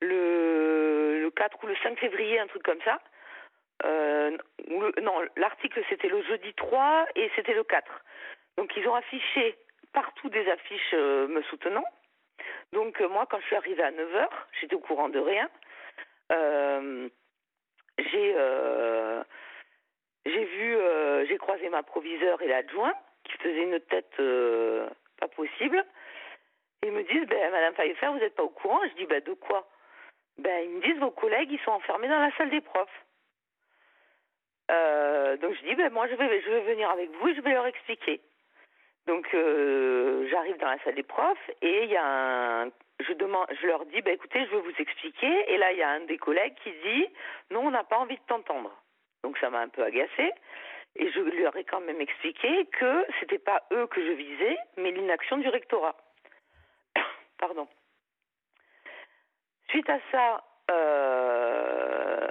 le, le 4 ou le 5 février, un truc comme ça. Euh, le- non, l'article c'était le jeudi 3 et c'était le 4. Donc ils ont affiché partout des affiches euh, me soutenant. Donc euh, moi, quand je suis arrivée à 9h, j'étais au courant de rien. Euh, j'ai vu, j'ai croisé ma proviseure et l'adjoint qui faisaient une tête pas possible. Ils me disent, ben, Madame Pfeiffer, vous n'êtes pas au courant? Je dis, ben, de quoi? Ben, Ils me disent, vos collègues, ils sont enfermés dans la salle des profs. Donc je dis, ben, moi, je vais, je vais venir avec vous et je vais leur expliquer. Donc euh, j'arrive dans la salle des profs et il y a un, je demande, je leur dis, ben, écoutez, je vais vous expliquer. Et là, il y a un des collègues qui dit, non, on n'a pas envie de t'entendre. Donc ça m'a un peu agacée. Et je leur ai quand même expliqué que c'était pas eux que je visais, mais l'inaction du rectorat. Pardon. Suite à ça, euh,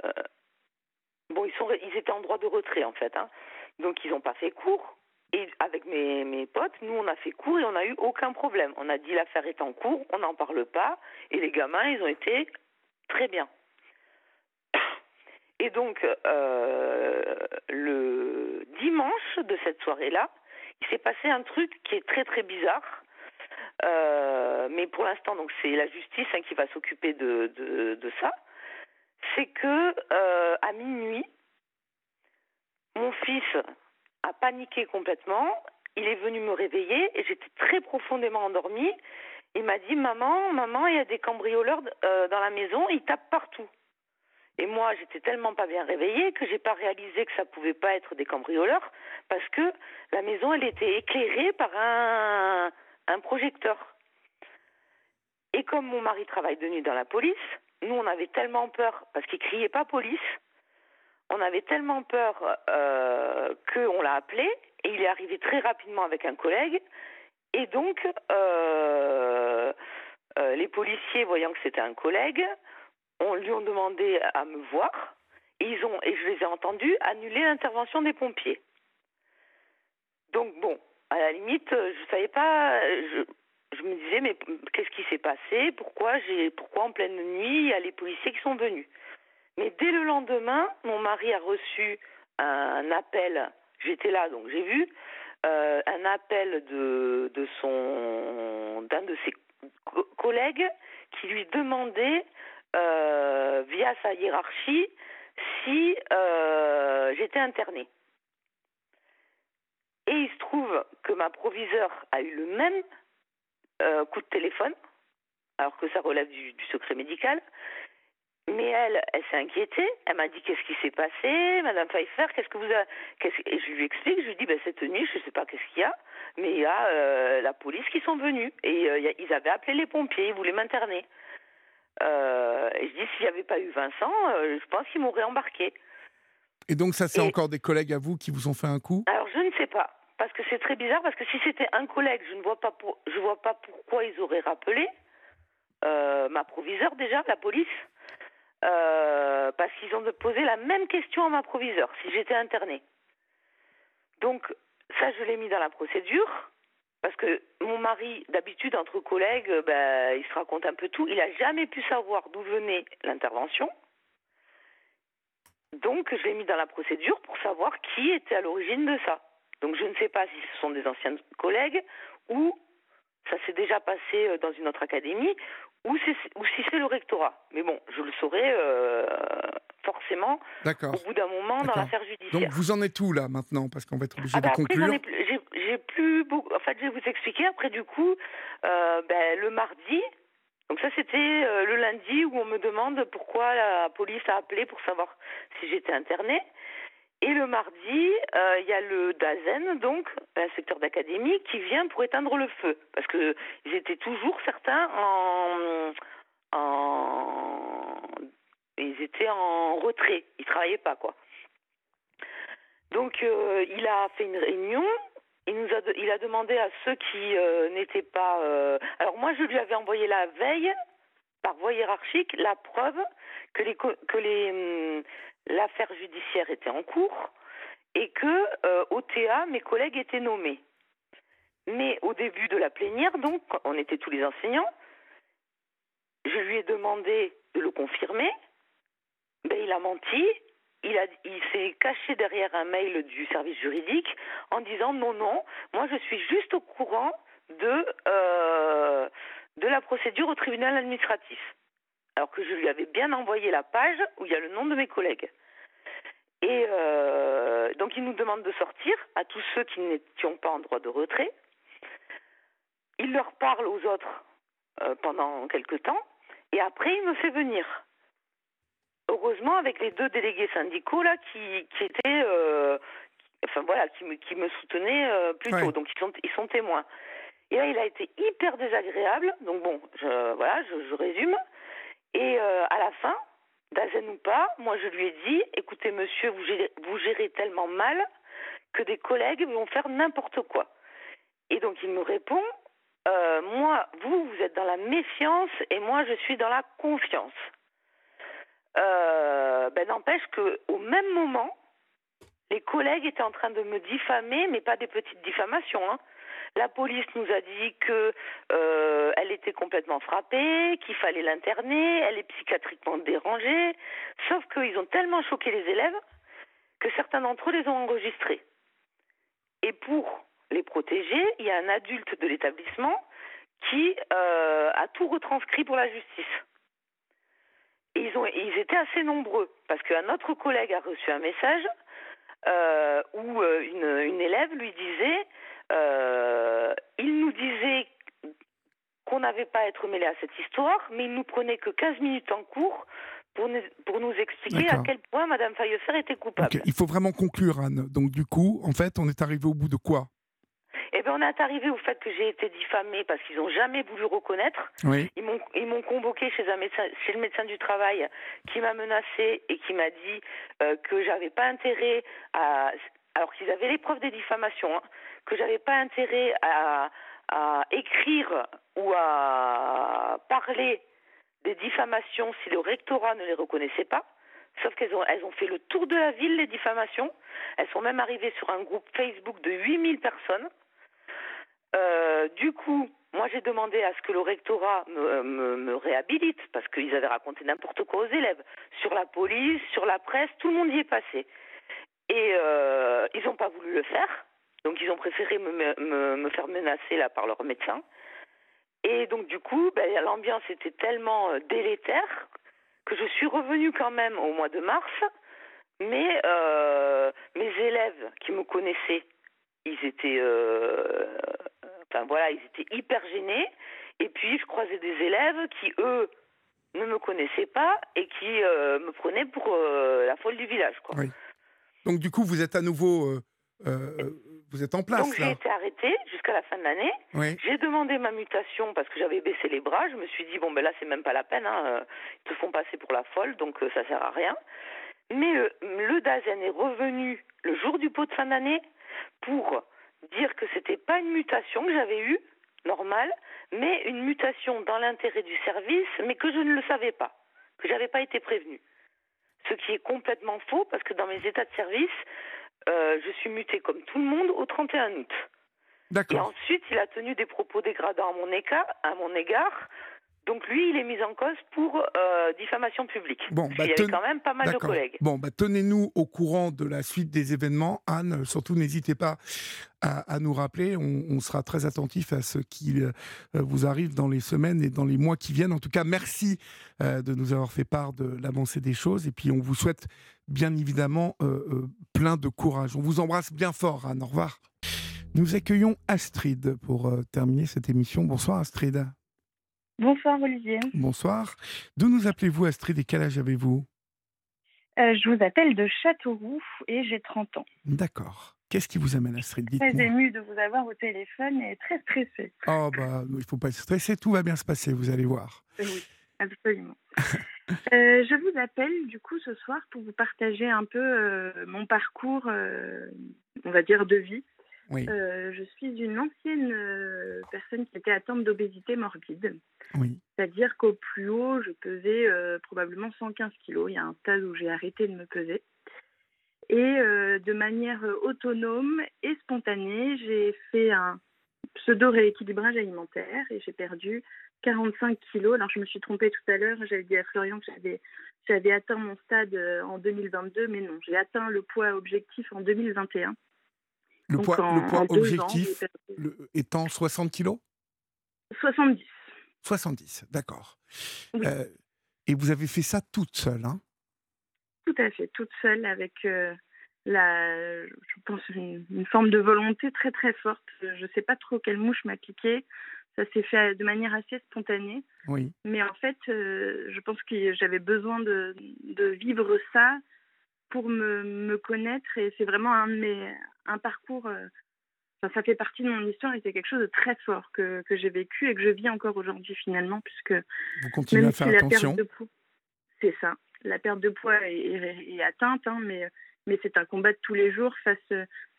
bon, ils, sont, ils étaient en droit de retrait en fait. Hein. Donc ils n'ont pas fait cours. Et avec mes, mes potes, nous on a fait cours et on n'a eu aucun problème. On a dit l'affaire est en cours, on n'en parle pas. Et les gamins, ils ont été très bien. Et donc, euh, le dimanche de cette soirée-là, il s'est passé un truc qui est très très bizarre. Euh, mais pour l'instant, donc c'est la justice hein, qui va s'occuper de, de, de, ça. C'est que euh, à minuit, mon fils a paniqué complètement. Il est venu me réveiller et j'étais très profondément endormie. Il m'a dit maman, maman, il y a des cambrioleurs euh, dans la maison, ils tapent partout. Et moi, j'étais tellement pas bien réveillée que j'ai pas réalisé que ça pouvait pas être des cambrioleurs parce que la maison, elle était éclairée par un, un projecteur. Et comme mon mari travaille de nuit dans la police, nous, on avait tellement peur parce qu'il criait pas police. On avait tellement peur euh, qu'on l'a appelé et il est arrivé très rapidement avec un collègue. Et donc, euh, euh, les policiers, voyant que c'était un collègue, on lui ont demandé à me voir et ils ont et je les ai entendus annuler l'intervention des pompiers. Donc bon, À la limite, je savais pas. Je, je me disais, mais qu'est-ce qui s'est passé? Pourquoi j'ai, pourquoi en pleine nuit il y a les policiers qui sont venus? Mais dès le lendemain, mon mari a reçu un appel. J'étais là, donc j'ai vu euh, un appel d'un de ses collègues qui lui demandait euh, via sa hiérarchie si euh, j'étais internée. Et il se trouve que ma proviseure a eu le même coup de téléphone, alors que ça relève du, secret médical. Mais elle, elle s'est inquiétée. Elle m'a dit qu'est-ce qui s'est passé, Madame Pfeiffer, qu'est-ce que vous avez Et je lui explique, je lui dis ben, cette nuit, je ne sais pas qu'est-ce qu'il y a, mais il y a euh, la police qui sont venus et euh, ils avaient appelé les pompiers, ils voulaient m'interner. et je dis s'il n'y avait pas eu Vincent, je pense qu'ils m'auraient embarqué. Et donc ça, c'est encore des collègues à vous qui vous ont fait un coup? Alors je ne sais pas parce que c'est très bizarre, parce que si c'était un collègue, je ne vois pas, pour, je vois pas pourquoi ils auraient rappelé euh, ma proviseure déjà, la police, euh, parce qu'ils ont posé la même question à ma proviseure, si j'étais internée. Donc ça, je l'ai mis dans la procédure, parce que mon mari, d'habitude, entre collègues, ben, il se raconte un peu tout. Il n'a jamais pu savoir d'où venait l'intervention. Donc, je l'ai mis dans la procédure pour savoir qui était à l'origine de ça. Donc je ne sais pas si ce sont des anciens collègues ou ça s'est déjà passé euh, dans une autre académie ou, ou si c'est le rectorat. Mais bon, je le saurai euh, forcément au bout d'un moment dans l'affaire judiciaire. Donc vous en êtes où là maintenant? Parce qu'on va être obligé ah de bah conclure. J'ai plus beaucoup. En fait, je vais vous expliquer. Après, du coup, euh, ben, le mardi, donc ça c'était le lundi où on me demande pourquoi la police a appelé pour savoir si j'étais internée. Et le mardi, euh, il y a le DAZEN, donc secteur d'académie, qui vient pour éteindre le feu. Parce qu'ils étaient toujours certains en, en. Ils étaient en retrait. Ils travaillaient pas, quoi. Donc, euh, il a fait une réunion. Il, nous a, il a demandé à ceux qui euh, n'étaient pas. alors, moi, je lui avais envoyé la veille, par voie hiérarchique, la preuve que les, que les hum, l'affaire judiciaire était en cours et que euh, au TA, mes collègues étaient nommés. Mais au début de la plénière, donc, on était tous les enseignants, je lui ai demandé de le confirmer. Ben, il a menti. Il, il s'est caché derrière un mail du service juridique en disant non, non, moi je suis juste au courant de, euh, de la procédure au tribunal administratif alors que je lui avais bien envoyé la page où il y a le nom de mes collègues. Et euh, donc il nous demande de sortir à tous ceux qui n'étions pas en droit de retrait. Il leur parle aux autres euh, pendant quelque temps et après il me fait venir. Heureusement avec les deux délégués syndicaux là qui, qui étaient, euh, enfin voilà, qui me, qui me soutenaient plus tôt, donc ils sont, ils sont témoins. Et là il a été hyper désagréable. Donc bon, je, voilà, je résume. Et euh, à la fin, Dazen ou pas, moi je lui ai dit, écoutez monsieur, vous gérez, tellement mal que des collègues vont faire n'importe quoi. Et donc il me répond, euh, moi, vous, vous êtes dans la méfiance et moi je suis dans la confiance. Euh, ben n'empêche qu'au même moment, les collègues étaient en train de me diffamer, mais pas des petites diffamations. Hein. La police nous a dit que euh, elle était complètement frappée, qu'il fallait l'interner, elle est psychiatriquement dérangée. Sauf qu'ils ont tellement choqué les élèves que certains d'entre eux les ont enregistrés. Et pour les protéger, il y a un adulte de l'établissement qui euh, a tout retranscrit pour la justice. Et ils, étaient assez nombreux, parce qu'un autre collègue a reçu un message euh, où une, une élève lui disait euh, il nous disait qu'on n'avait pas à être mêlé à cette histoire, mais il nous prenait que 15 minutes en cours pour nous, pour nous expliquer à quel point Madame Fayosser était coupable. Il faut vraiment conclure, Anne. Donc du coup, en fait, on est arrivé au bout de quoi? Eh bien, on est arrivé au fait que j'ai été diffamée parce qu'ils n'ont jamais voulu reconnaître. Ils m'ont ils m'ont convoqué chez un médecin, chez le médecin du travail, qui m'a menacé et qui m'a dit euh, que j'avais pas intérêt à, alors qu'ils avaient les preuves des diffamations, hein, que j'avais pas intérêt à, écrire ou à parler des diffamations si le rectorat ne les reconnaissait pas. Sauf qu'elles ont, elles ont fait le tour de la ville, les diffamations. Elles sont même arrivées sur un groupe Facebook de 8000 personnes. Euh, du coup, moi j'ai demandé à ce que le rectorat me, me, me réhabilite parce qu'ils avaient raconté n'importe quoi aux élèves. Sur la police, sur la presse, tout le monde y est passé. Et euh, ils n'ont pas voulu le faire. Donc ils ont préféré me, me, me, faire menacer là par leur médecin. Et donc du coup, ben, l'ambiance était tellement euh, délétère que je suis revenue quand même au mois de mars. Mais euh, mes élèves qui me connaissaient, ils étaient, enfin voilà, ils étaient hyper gênés. Et puis je croisais des élèves qui eux ne me connaissaient pas et qui me prenaient pour la folle du village, quoi. Oui. Donc du coup, vous êtes à nouveau, euh, euh, vous êtes en place Donc j'ai été arrêtée jusqu'à la fin de l'année. Oui. J'ai demandé ma mutation parce que j'avais baissé les bras. Je me suis dit bon ben là c'est même pas la peine. Hein. euh, Ils te font passer pour la folle, donc ça sert à rien. Mais le, le Dazen est revenu le jour du pot de fin d'année pour dire que c'était pas une mutation que j'avais eue normale, mais une mutation dans l'intérêt du service, mais que je ne le savais pas, que j'avais pas été prévenue. Ce qui est complètement faux parce que dans mes états de service, euh, je suis mutée comme tout le monde au 31 août. Et ensuite, il a tenu des propos dégradants à mon égard. À mon égard. Donc lui, il est mis en cause pour euh, diffamation publique. Bon, bah, qu'il y avait ten- quand même pas mal de collègues. Bon, bah, tenez-nous au courant de la suite des événements. Anne, surtout, n'hésitez pas à, à nous rappeler. On, on sera très attentif à ce qui euh, vous arrive dans les semaines et dans les mois qui viennent. En tout cas, merci euh, de nous avoir fait part de l'avancée des choses. Et puis, on vous souhaite bien évidemment plein de courage. On vous embrasse bien fort, Anne. Au revoir. Nous accueillons Astrid pour terminer cette émission. Bonsoir, Astrid. Bonsoir Olivier. Bonsoir. D'où nous appelez-vous, Astrid, et quel âge avez-vous? Euh, je vous appelle de Châteauroux et j'ai 30 ans. D'accord. Qu'est-ce qui vous amène, Astrid? Très émue de vous avoir au téléphone et très stressée. Oh, bah, il faut pas être stressé, tout va bien se passer, vous allez voir. Oui, absolument. Euh, je vous appelle du coup ce soir pour vous partager un peu euh, mon parcours, on va dire, de vie. Oui, Euh, je suis une ancienne euh, personne qui était atteinte d'obésité morbide. oui. C'est-à-dire qu'au plus haut, je pesais euh, probablement 115 kilos. Il y a un stade où j'ai arrêté de me peser. Et de manière autonome et spontanée, j'ai fait un pseudo-rééquilibrage alimentaire et j'ai perdu 45 kilos. Alors, je me suis trompée tout à l'heure. J'avais dit à Florian que j'avais, j'avais atteint mon stade en 2022, mais non, j'ai atteint le poids objectif en 2021. Le Donc, poids, en- le poids en deux ans, objectif le- étant 60 kilos? 70. 70, d'accord. Oui. Euh, et vous avez fait ça toute seule, hein? Tout à fait, toute seule avec euh, la, je pense une, une forme de volonté très très forte. Je ne sais pas trop quelle mouche m'a piqué. Ça s'est fait de manière assez spontanée, Oui, mais en fait, euh, je pense que j'avais besoin de, de vivre ça pour me, me connaître et c'est vraiment un de mes un parcours. euh, enfin, ça fait partie de mon histoire et c'est quelque chose de très fort que, que j'ai vécu et que je vis encore aujourd'hui finalement, puisque vous continuez même à faire si attention. c'est ça. La perte de poids est, est- est atteinte, hein, mais, mais c'est un combat de tous les jours face,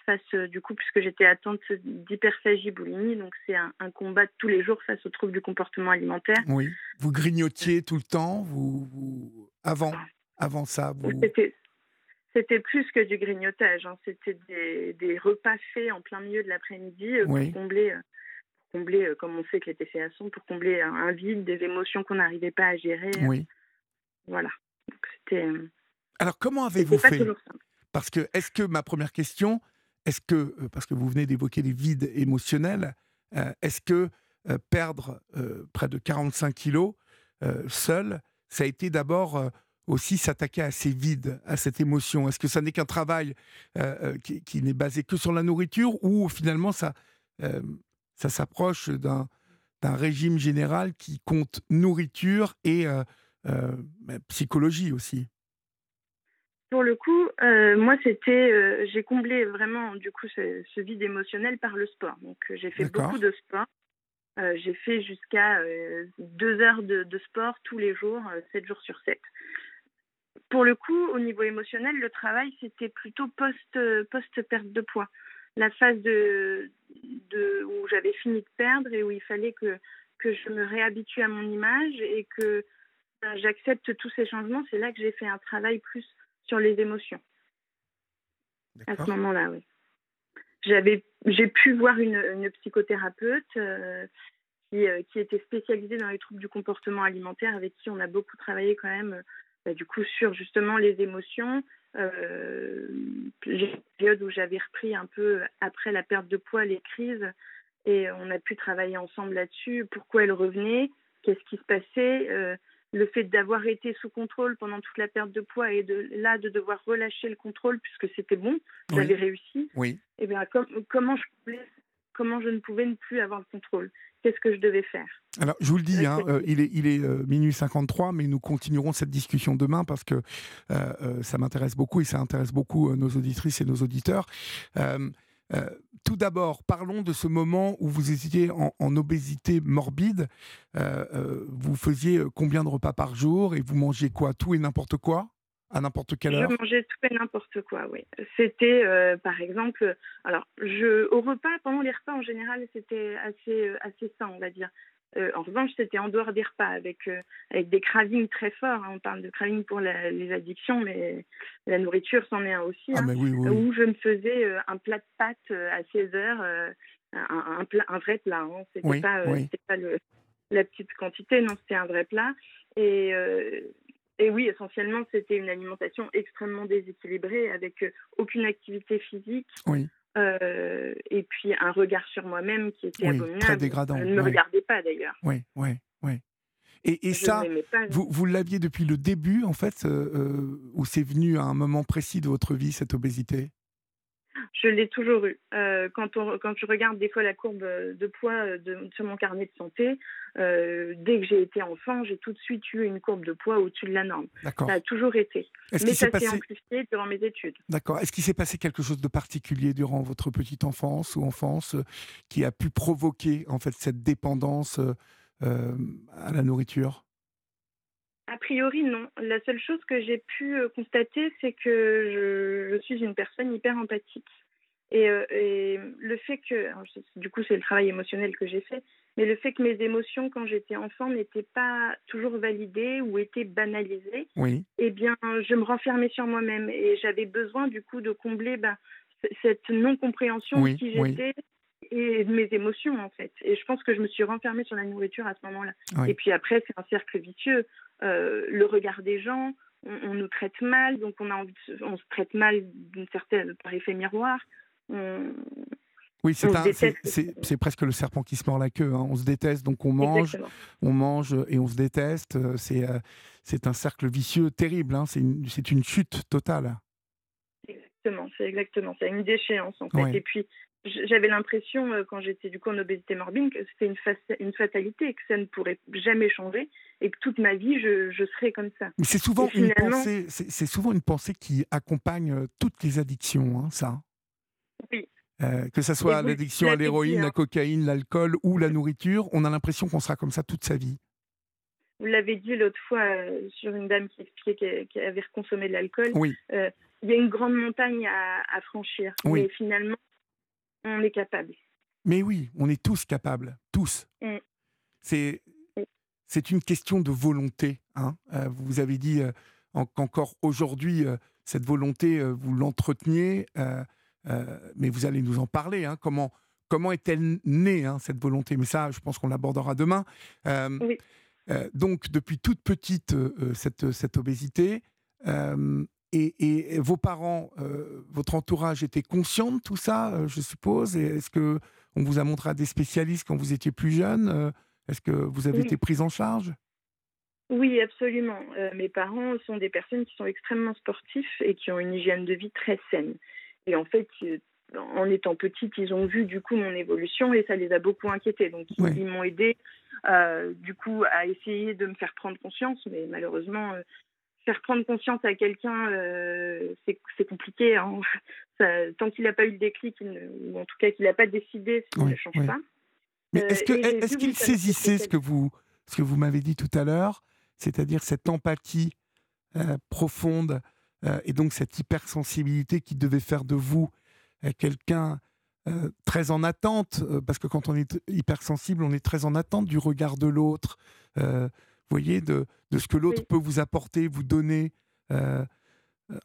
face du coup, puisque j'étais atteinte d'hyperphagie boulimie, donc c'est un, un combat de tous les jours face aux troubles du comportement alimentaire. Oui, vous grignotiez tout le temps, vous, vous- avant, avant ça, vous... C'était, c'était plus que du grignotage, hein. c'était des, des repas faits en plein milieu de l'après-midi euh, Oui. pour combler, euh, pour combler euh, comme on sait que l'été fait à son, pour combler un, un vide, des émotions qu'on n'arrivait pas à gérer. euh, Oui. Voilà. C'était, euh, Alors, comment avez-vous fait. Parce que, est-ce que, ma première question, est-ce que, euh, parce que vous venez d'évoquer les vides émotionnels, euh, est-ce que euh, perdre euh, près de 45 kilos euh, seul, ça a été d'abord euh, aussi s'attaquer à ces vides, à cette émotion? Est-ce que ça n'est qu'un travail euh, euh, qui, qui n'est basé que sur la nourriture ou finalement ça, euh, ça s'approche d'un d'un régime général qui compte nourriture et euh, bah, psychologie aussi? Pour le coup, euh, moi, c'était, euh, j'ai comblé vraiment du coup ce, ce vide émotionnel par le sport. Donc, euh, j'ai fait D'accord. beaucoup de sport. J'ai fait jusqu'à deux heures de, de sport tous les jours, sept jours sur sept. Pour le coup, au niveau émotionnel, le travail, c'était plutôt post, euh, post-perte de poids. La phase de, de, où j'avais fini de perdre et où il fallait que, que je me réhabitue à mon image et que ben, j'accepte tous ces changements, c'est là que j'ai fait un travail plus sur les émotions à ce moment-là, oui. j'avais, j'ai pu voir une, une psychothérapeute qui, qui, était spécialisée dans les troubles du comportement alimentaire, avec qui on a beaucoup travaillé quand même, bah, du coup, sur justement les émotions. Euh, j'ai une période où j'avais repris un peu après la perte de poids les crises et on a pu travailler ensemble là-dessus. Pourquoi elle revenait? Qu'est-ce qui se passait? Le fait d'avoir été sous contrôle pendant toute la perte de poids et de là de devoir relâcher le contrôle puisque c'était bon, j'avais réussi. Oui. Et eh bien comment je pouvais, comment je ne pouvais ne plus avoir le contrôle Qu'est-ce que je devais faire? Alors, je vous le dis, hein, euh, il est, il est euh, minuit 53, mais nous continuerons cette discussion demain parce que euh, ça m'intéresse beaucoup et ça intéresse beaucoup nos auditrices et nos auditeurs. Tout d'abord, parlons de ce moment où vous étiez en, obésité morbide. Vous faisiez combien de repas par jour et vous mangez quoi? Tout et n'importe quoi? À n'importe quelle heure Je mangeais tout et n'importe quoi, oui. C'était, par exemple, alors, je, au repas, pendant les repas en général, c'était assez, assez sain, on va dire. Euh, en revanche, c'était en dehors des repas, avec, euh, avec des cravings très forts. Hein. On parle de cravings pour les addictions, mais la nourriture, c'en est un aussi. Ah, hein, Où je me faisais euh, un plat de pâtes à 16 heures, un, plat, un vrai plat. Hein. C'était pas, pas le, la petite quantité, non, c'était un vrai plat. Et, et oui, essentiellement, c'était une alimentation extrêmement déséquilibrée, avec aucune activité physique. Oui. Euh, et puis un regard sur moi-même qui était abominable. Très dégradant. Je ne me regardais pas d'ailleurs. Oui, oui, oui. Et, et ça, vous, vous l'aviez depuis le début, en fait, euh, euh, ou c'est venu à un moment précis de votre vie, cette obésité? Je l'ai toujours eu. Euh, quand, on, quand je regarde des fois la courbe de poids de, sur mon carnet de santé, euh, dès que j'ai été enfant, j'ai tout de suite eu une courbe de poids au-dessus de la norme. Ça a toujours été. Mais ça s'est amplifié durant mes études. D'accord. Est-ce qu'il s'est passé quelque chose de particulier durant votre petite enfance ou enfance euh, qui a pu provoquer en fait cette dépendance à la nourriture? Priori, non. La seule chose que j'ai pu euh, constater, c'est que je, suis une personne hyper empathique. Et, euh, le fait que, du coup, c'est le travail émotionnel que j'ai fait, mais le fait que mes émotions, quand j'étais enfant, n'étaient pas toujours validées ou étaient banalisées, oui. eh bien, je me renfermais sur moi-même et j'avais besoin, du coup, de combler ben, cette non-compréhension de qui j'étais et de mes émotions en fait. Et je pense que je me suis renfermée sur la nourriture à ce moment-là. Et puis après, c'est un cercle vicieux. Euh, le regard des gens, on, nous traite mal, donc on, a on se traite mal d'une certaine par effet miroir. oui, c'est presque le serpent qui se mord la queue. Hein. On se déteste, donc on mange, on mange et on se déteste. C'est euh, c'est un cercle vicieux terrible. Hein. C'est une, une, chute totale. Exactement, c'est exactement ça, une déchéance en fait. Et puis j'avais l'impression, euh, quand j'étais du coup en obésité morbide, que c'était une, une, fatalité, que ça ne pourrait jamais changer et que toute ma vie, je, je serais comme ça. C'est souvent, une pensée, souvent une pensée qui accompagne euh, toutes les addictions, hein, ça. Oui. Euh, que ce soit l'addiction à l'héroïne, la hein. cocaïne, l'alcool ou la nourriture, on a l'impression qu'on sera comme ça toute sa vie. Vous l'avez dit l'autre fois sur une dame qui expliquait qu'elle avait consommé de l'alcool. Oui. il y a une grande montagne à, à franchir. Oui. Mais finalement, on est capable. Mais oui, on est tous capables, tous. Mm. C'est c'est une question de volonté. Hein. Euh, vous avez dit euh, qu'encore aujourd'hui, euh, cette volonté, vous l'entreteniez, mais vous allez nous en parler. Hein. Comment, comment est-elle née, hein, cette volonté? Mais ça, je pense qu'on l'abordera demain. donc, depuis toute petite, cette, cette obésité, et, vos parents, euh, votre entourage était conscient de tout ça, euh, je suppose? Est-ce que on vous a montré à des spécialistes quand vous étiez plus jeune euh, Est-ce que vous avez été prise en charge? Oui, absolument. mes parents sont des personnes qui sont extrêmement sportifs et qui ont une hygiène de vie très saine. Et en fait, en étant petite, ils ont vu du coup mon évolution et ça les a beaucoup inquiétés. Donc ils, m'ont aidé du coup à essayer de me faire prendre conscience, mais malheureusement faire prendre conscience à quelqu'un, euh, c'est compliqué. Hein. tant qu'il n'a pas eu le déclic, ou en tout cas qu'il n'a pas décidé, ça ne change pas. Mais est-ce euh, qu'il est saisissait ce que vous, ce que vous m'avez dit tout à l'heure, c'est-à-dire cette empathie euh, profonde et donc cette hypersensibilité qui devait faire de vous quelqu'un très en attente, parce que quand on est hypersensible, on est très en attente du regard de l'autre voyez, de, de ce que l'autre peut vous apporter, vous donner, euh,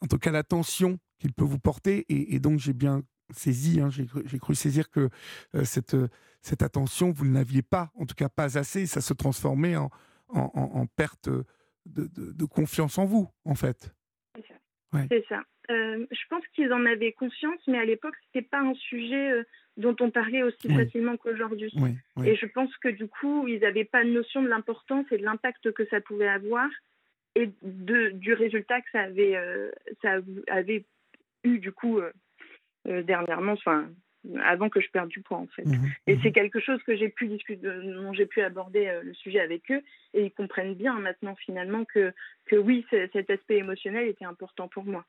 en tout cas l'attention qu'il peut vous porter. Et, donc j'ai bien saisi, hein, j'ai cru, saisir que cette, cette attention, vous ne l'aviez pas, en tout cas pas assez, ça se transformait en, en, perte de, de, confiance en vous, en fait. C'est ça. je pense qu'ils en avaient conscience, mais à l'époque, ce n'était pas un sujet dont on parlait aussi facilement qu'aujourd'hui. Et je pense que du coup, ils n'avaient pas de notion de l'importance et de l'impact que ça pouvait avoir et de, du résultat que ça avait, euh, ça avait eu du coup euh, euh, dernièrement, enfin avant que je perde du poids en fait. Mmh et mmh c'est quelque chose que j'ai pu discuter, dont j'ai pu aborder le sujet avec eux et ils comprennent bien maintenant finalement que, que oui, cet aspect émotionnel était important pour moi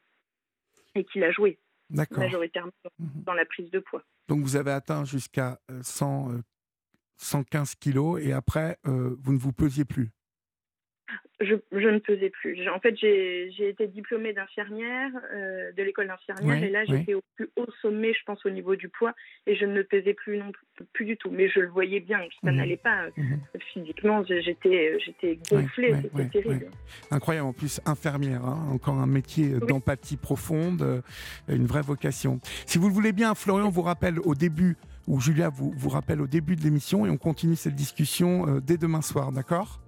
et qu'il a joué majoritairement mmh dans la prise de poids. Donc vous avez atteint jusqu'à 100, 115 kilos et après vous ne vous pesiez plus? Je, je, ne pesais plus. En fait, j'ai été diplômée d'infirmière, euh, de l'école d'infirmière, et là, j'étais au plus haut sommet, je pense, au niveau du poids, et je ne pesais plus non plus, du tout. Mais je le voyais bien, ça mhm. n'allait pas. Mhm. Physiquement, j'étais gonflée, c'était terrible. Incroyable, en plus, infirmière, hein, encore un métier d'empathie profonde, euh, une vraie vocation. Si vous le voulez bien, Florian vous rappelle au début, ou Julia vous, vous rappelle au début de l'émission, et on continue cette discussion euh, dès demain soir, d'accord?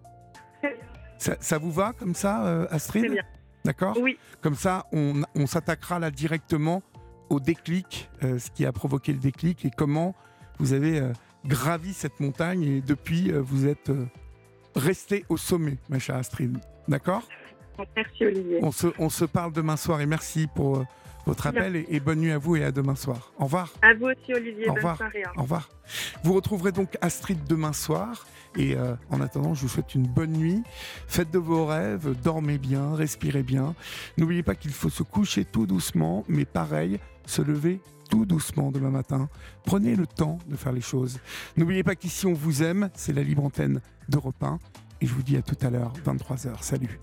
Ça, vous va comme ça, euh, Astrid D'accord Oui. Comme ça, on, s'attaquera là directement au déclic, euh, ce qui a provoqué le déclic et comment vous avez euh, gravi cette montagne et depuis, vous êtes resté au sommet, ma chère Astrid. D'accord Merci Olivier. On se, on se parle demain soir et merci pour votre appel et, bonne nuit à vous et à demain soir. Au revoir. À vous aussi Olivier. Au revoir. Au revoir. Vous retrouverez donc Astrid demain soir. Et euh, en attendant, je vous souhaite une bonne nuit. Faites de vos rêves, dormez bien, respirez bien. N'oubliez pas qu'il faut se coucher tout doucement, mais pareil, se lever tout doucement demain matin. Prenez le temps de faire les choses. N'oubliez pas qu'ici on vous aime, c'est la libre antenne d'Europe 1. Et je vous dis à tout à l'heure, 23h. Salut.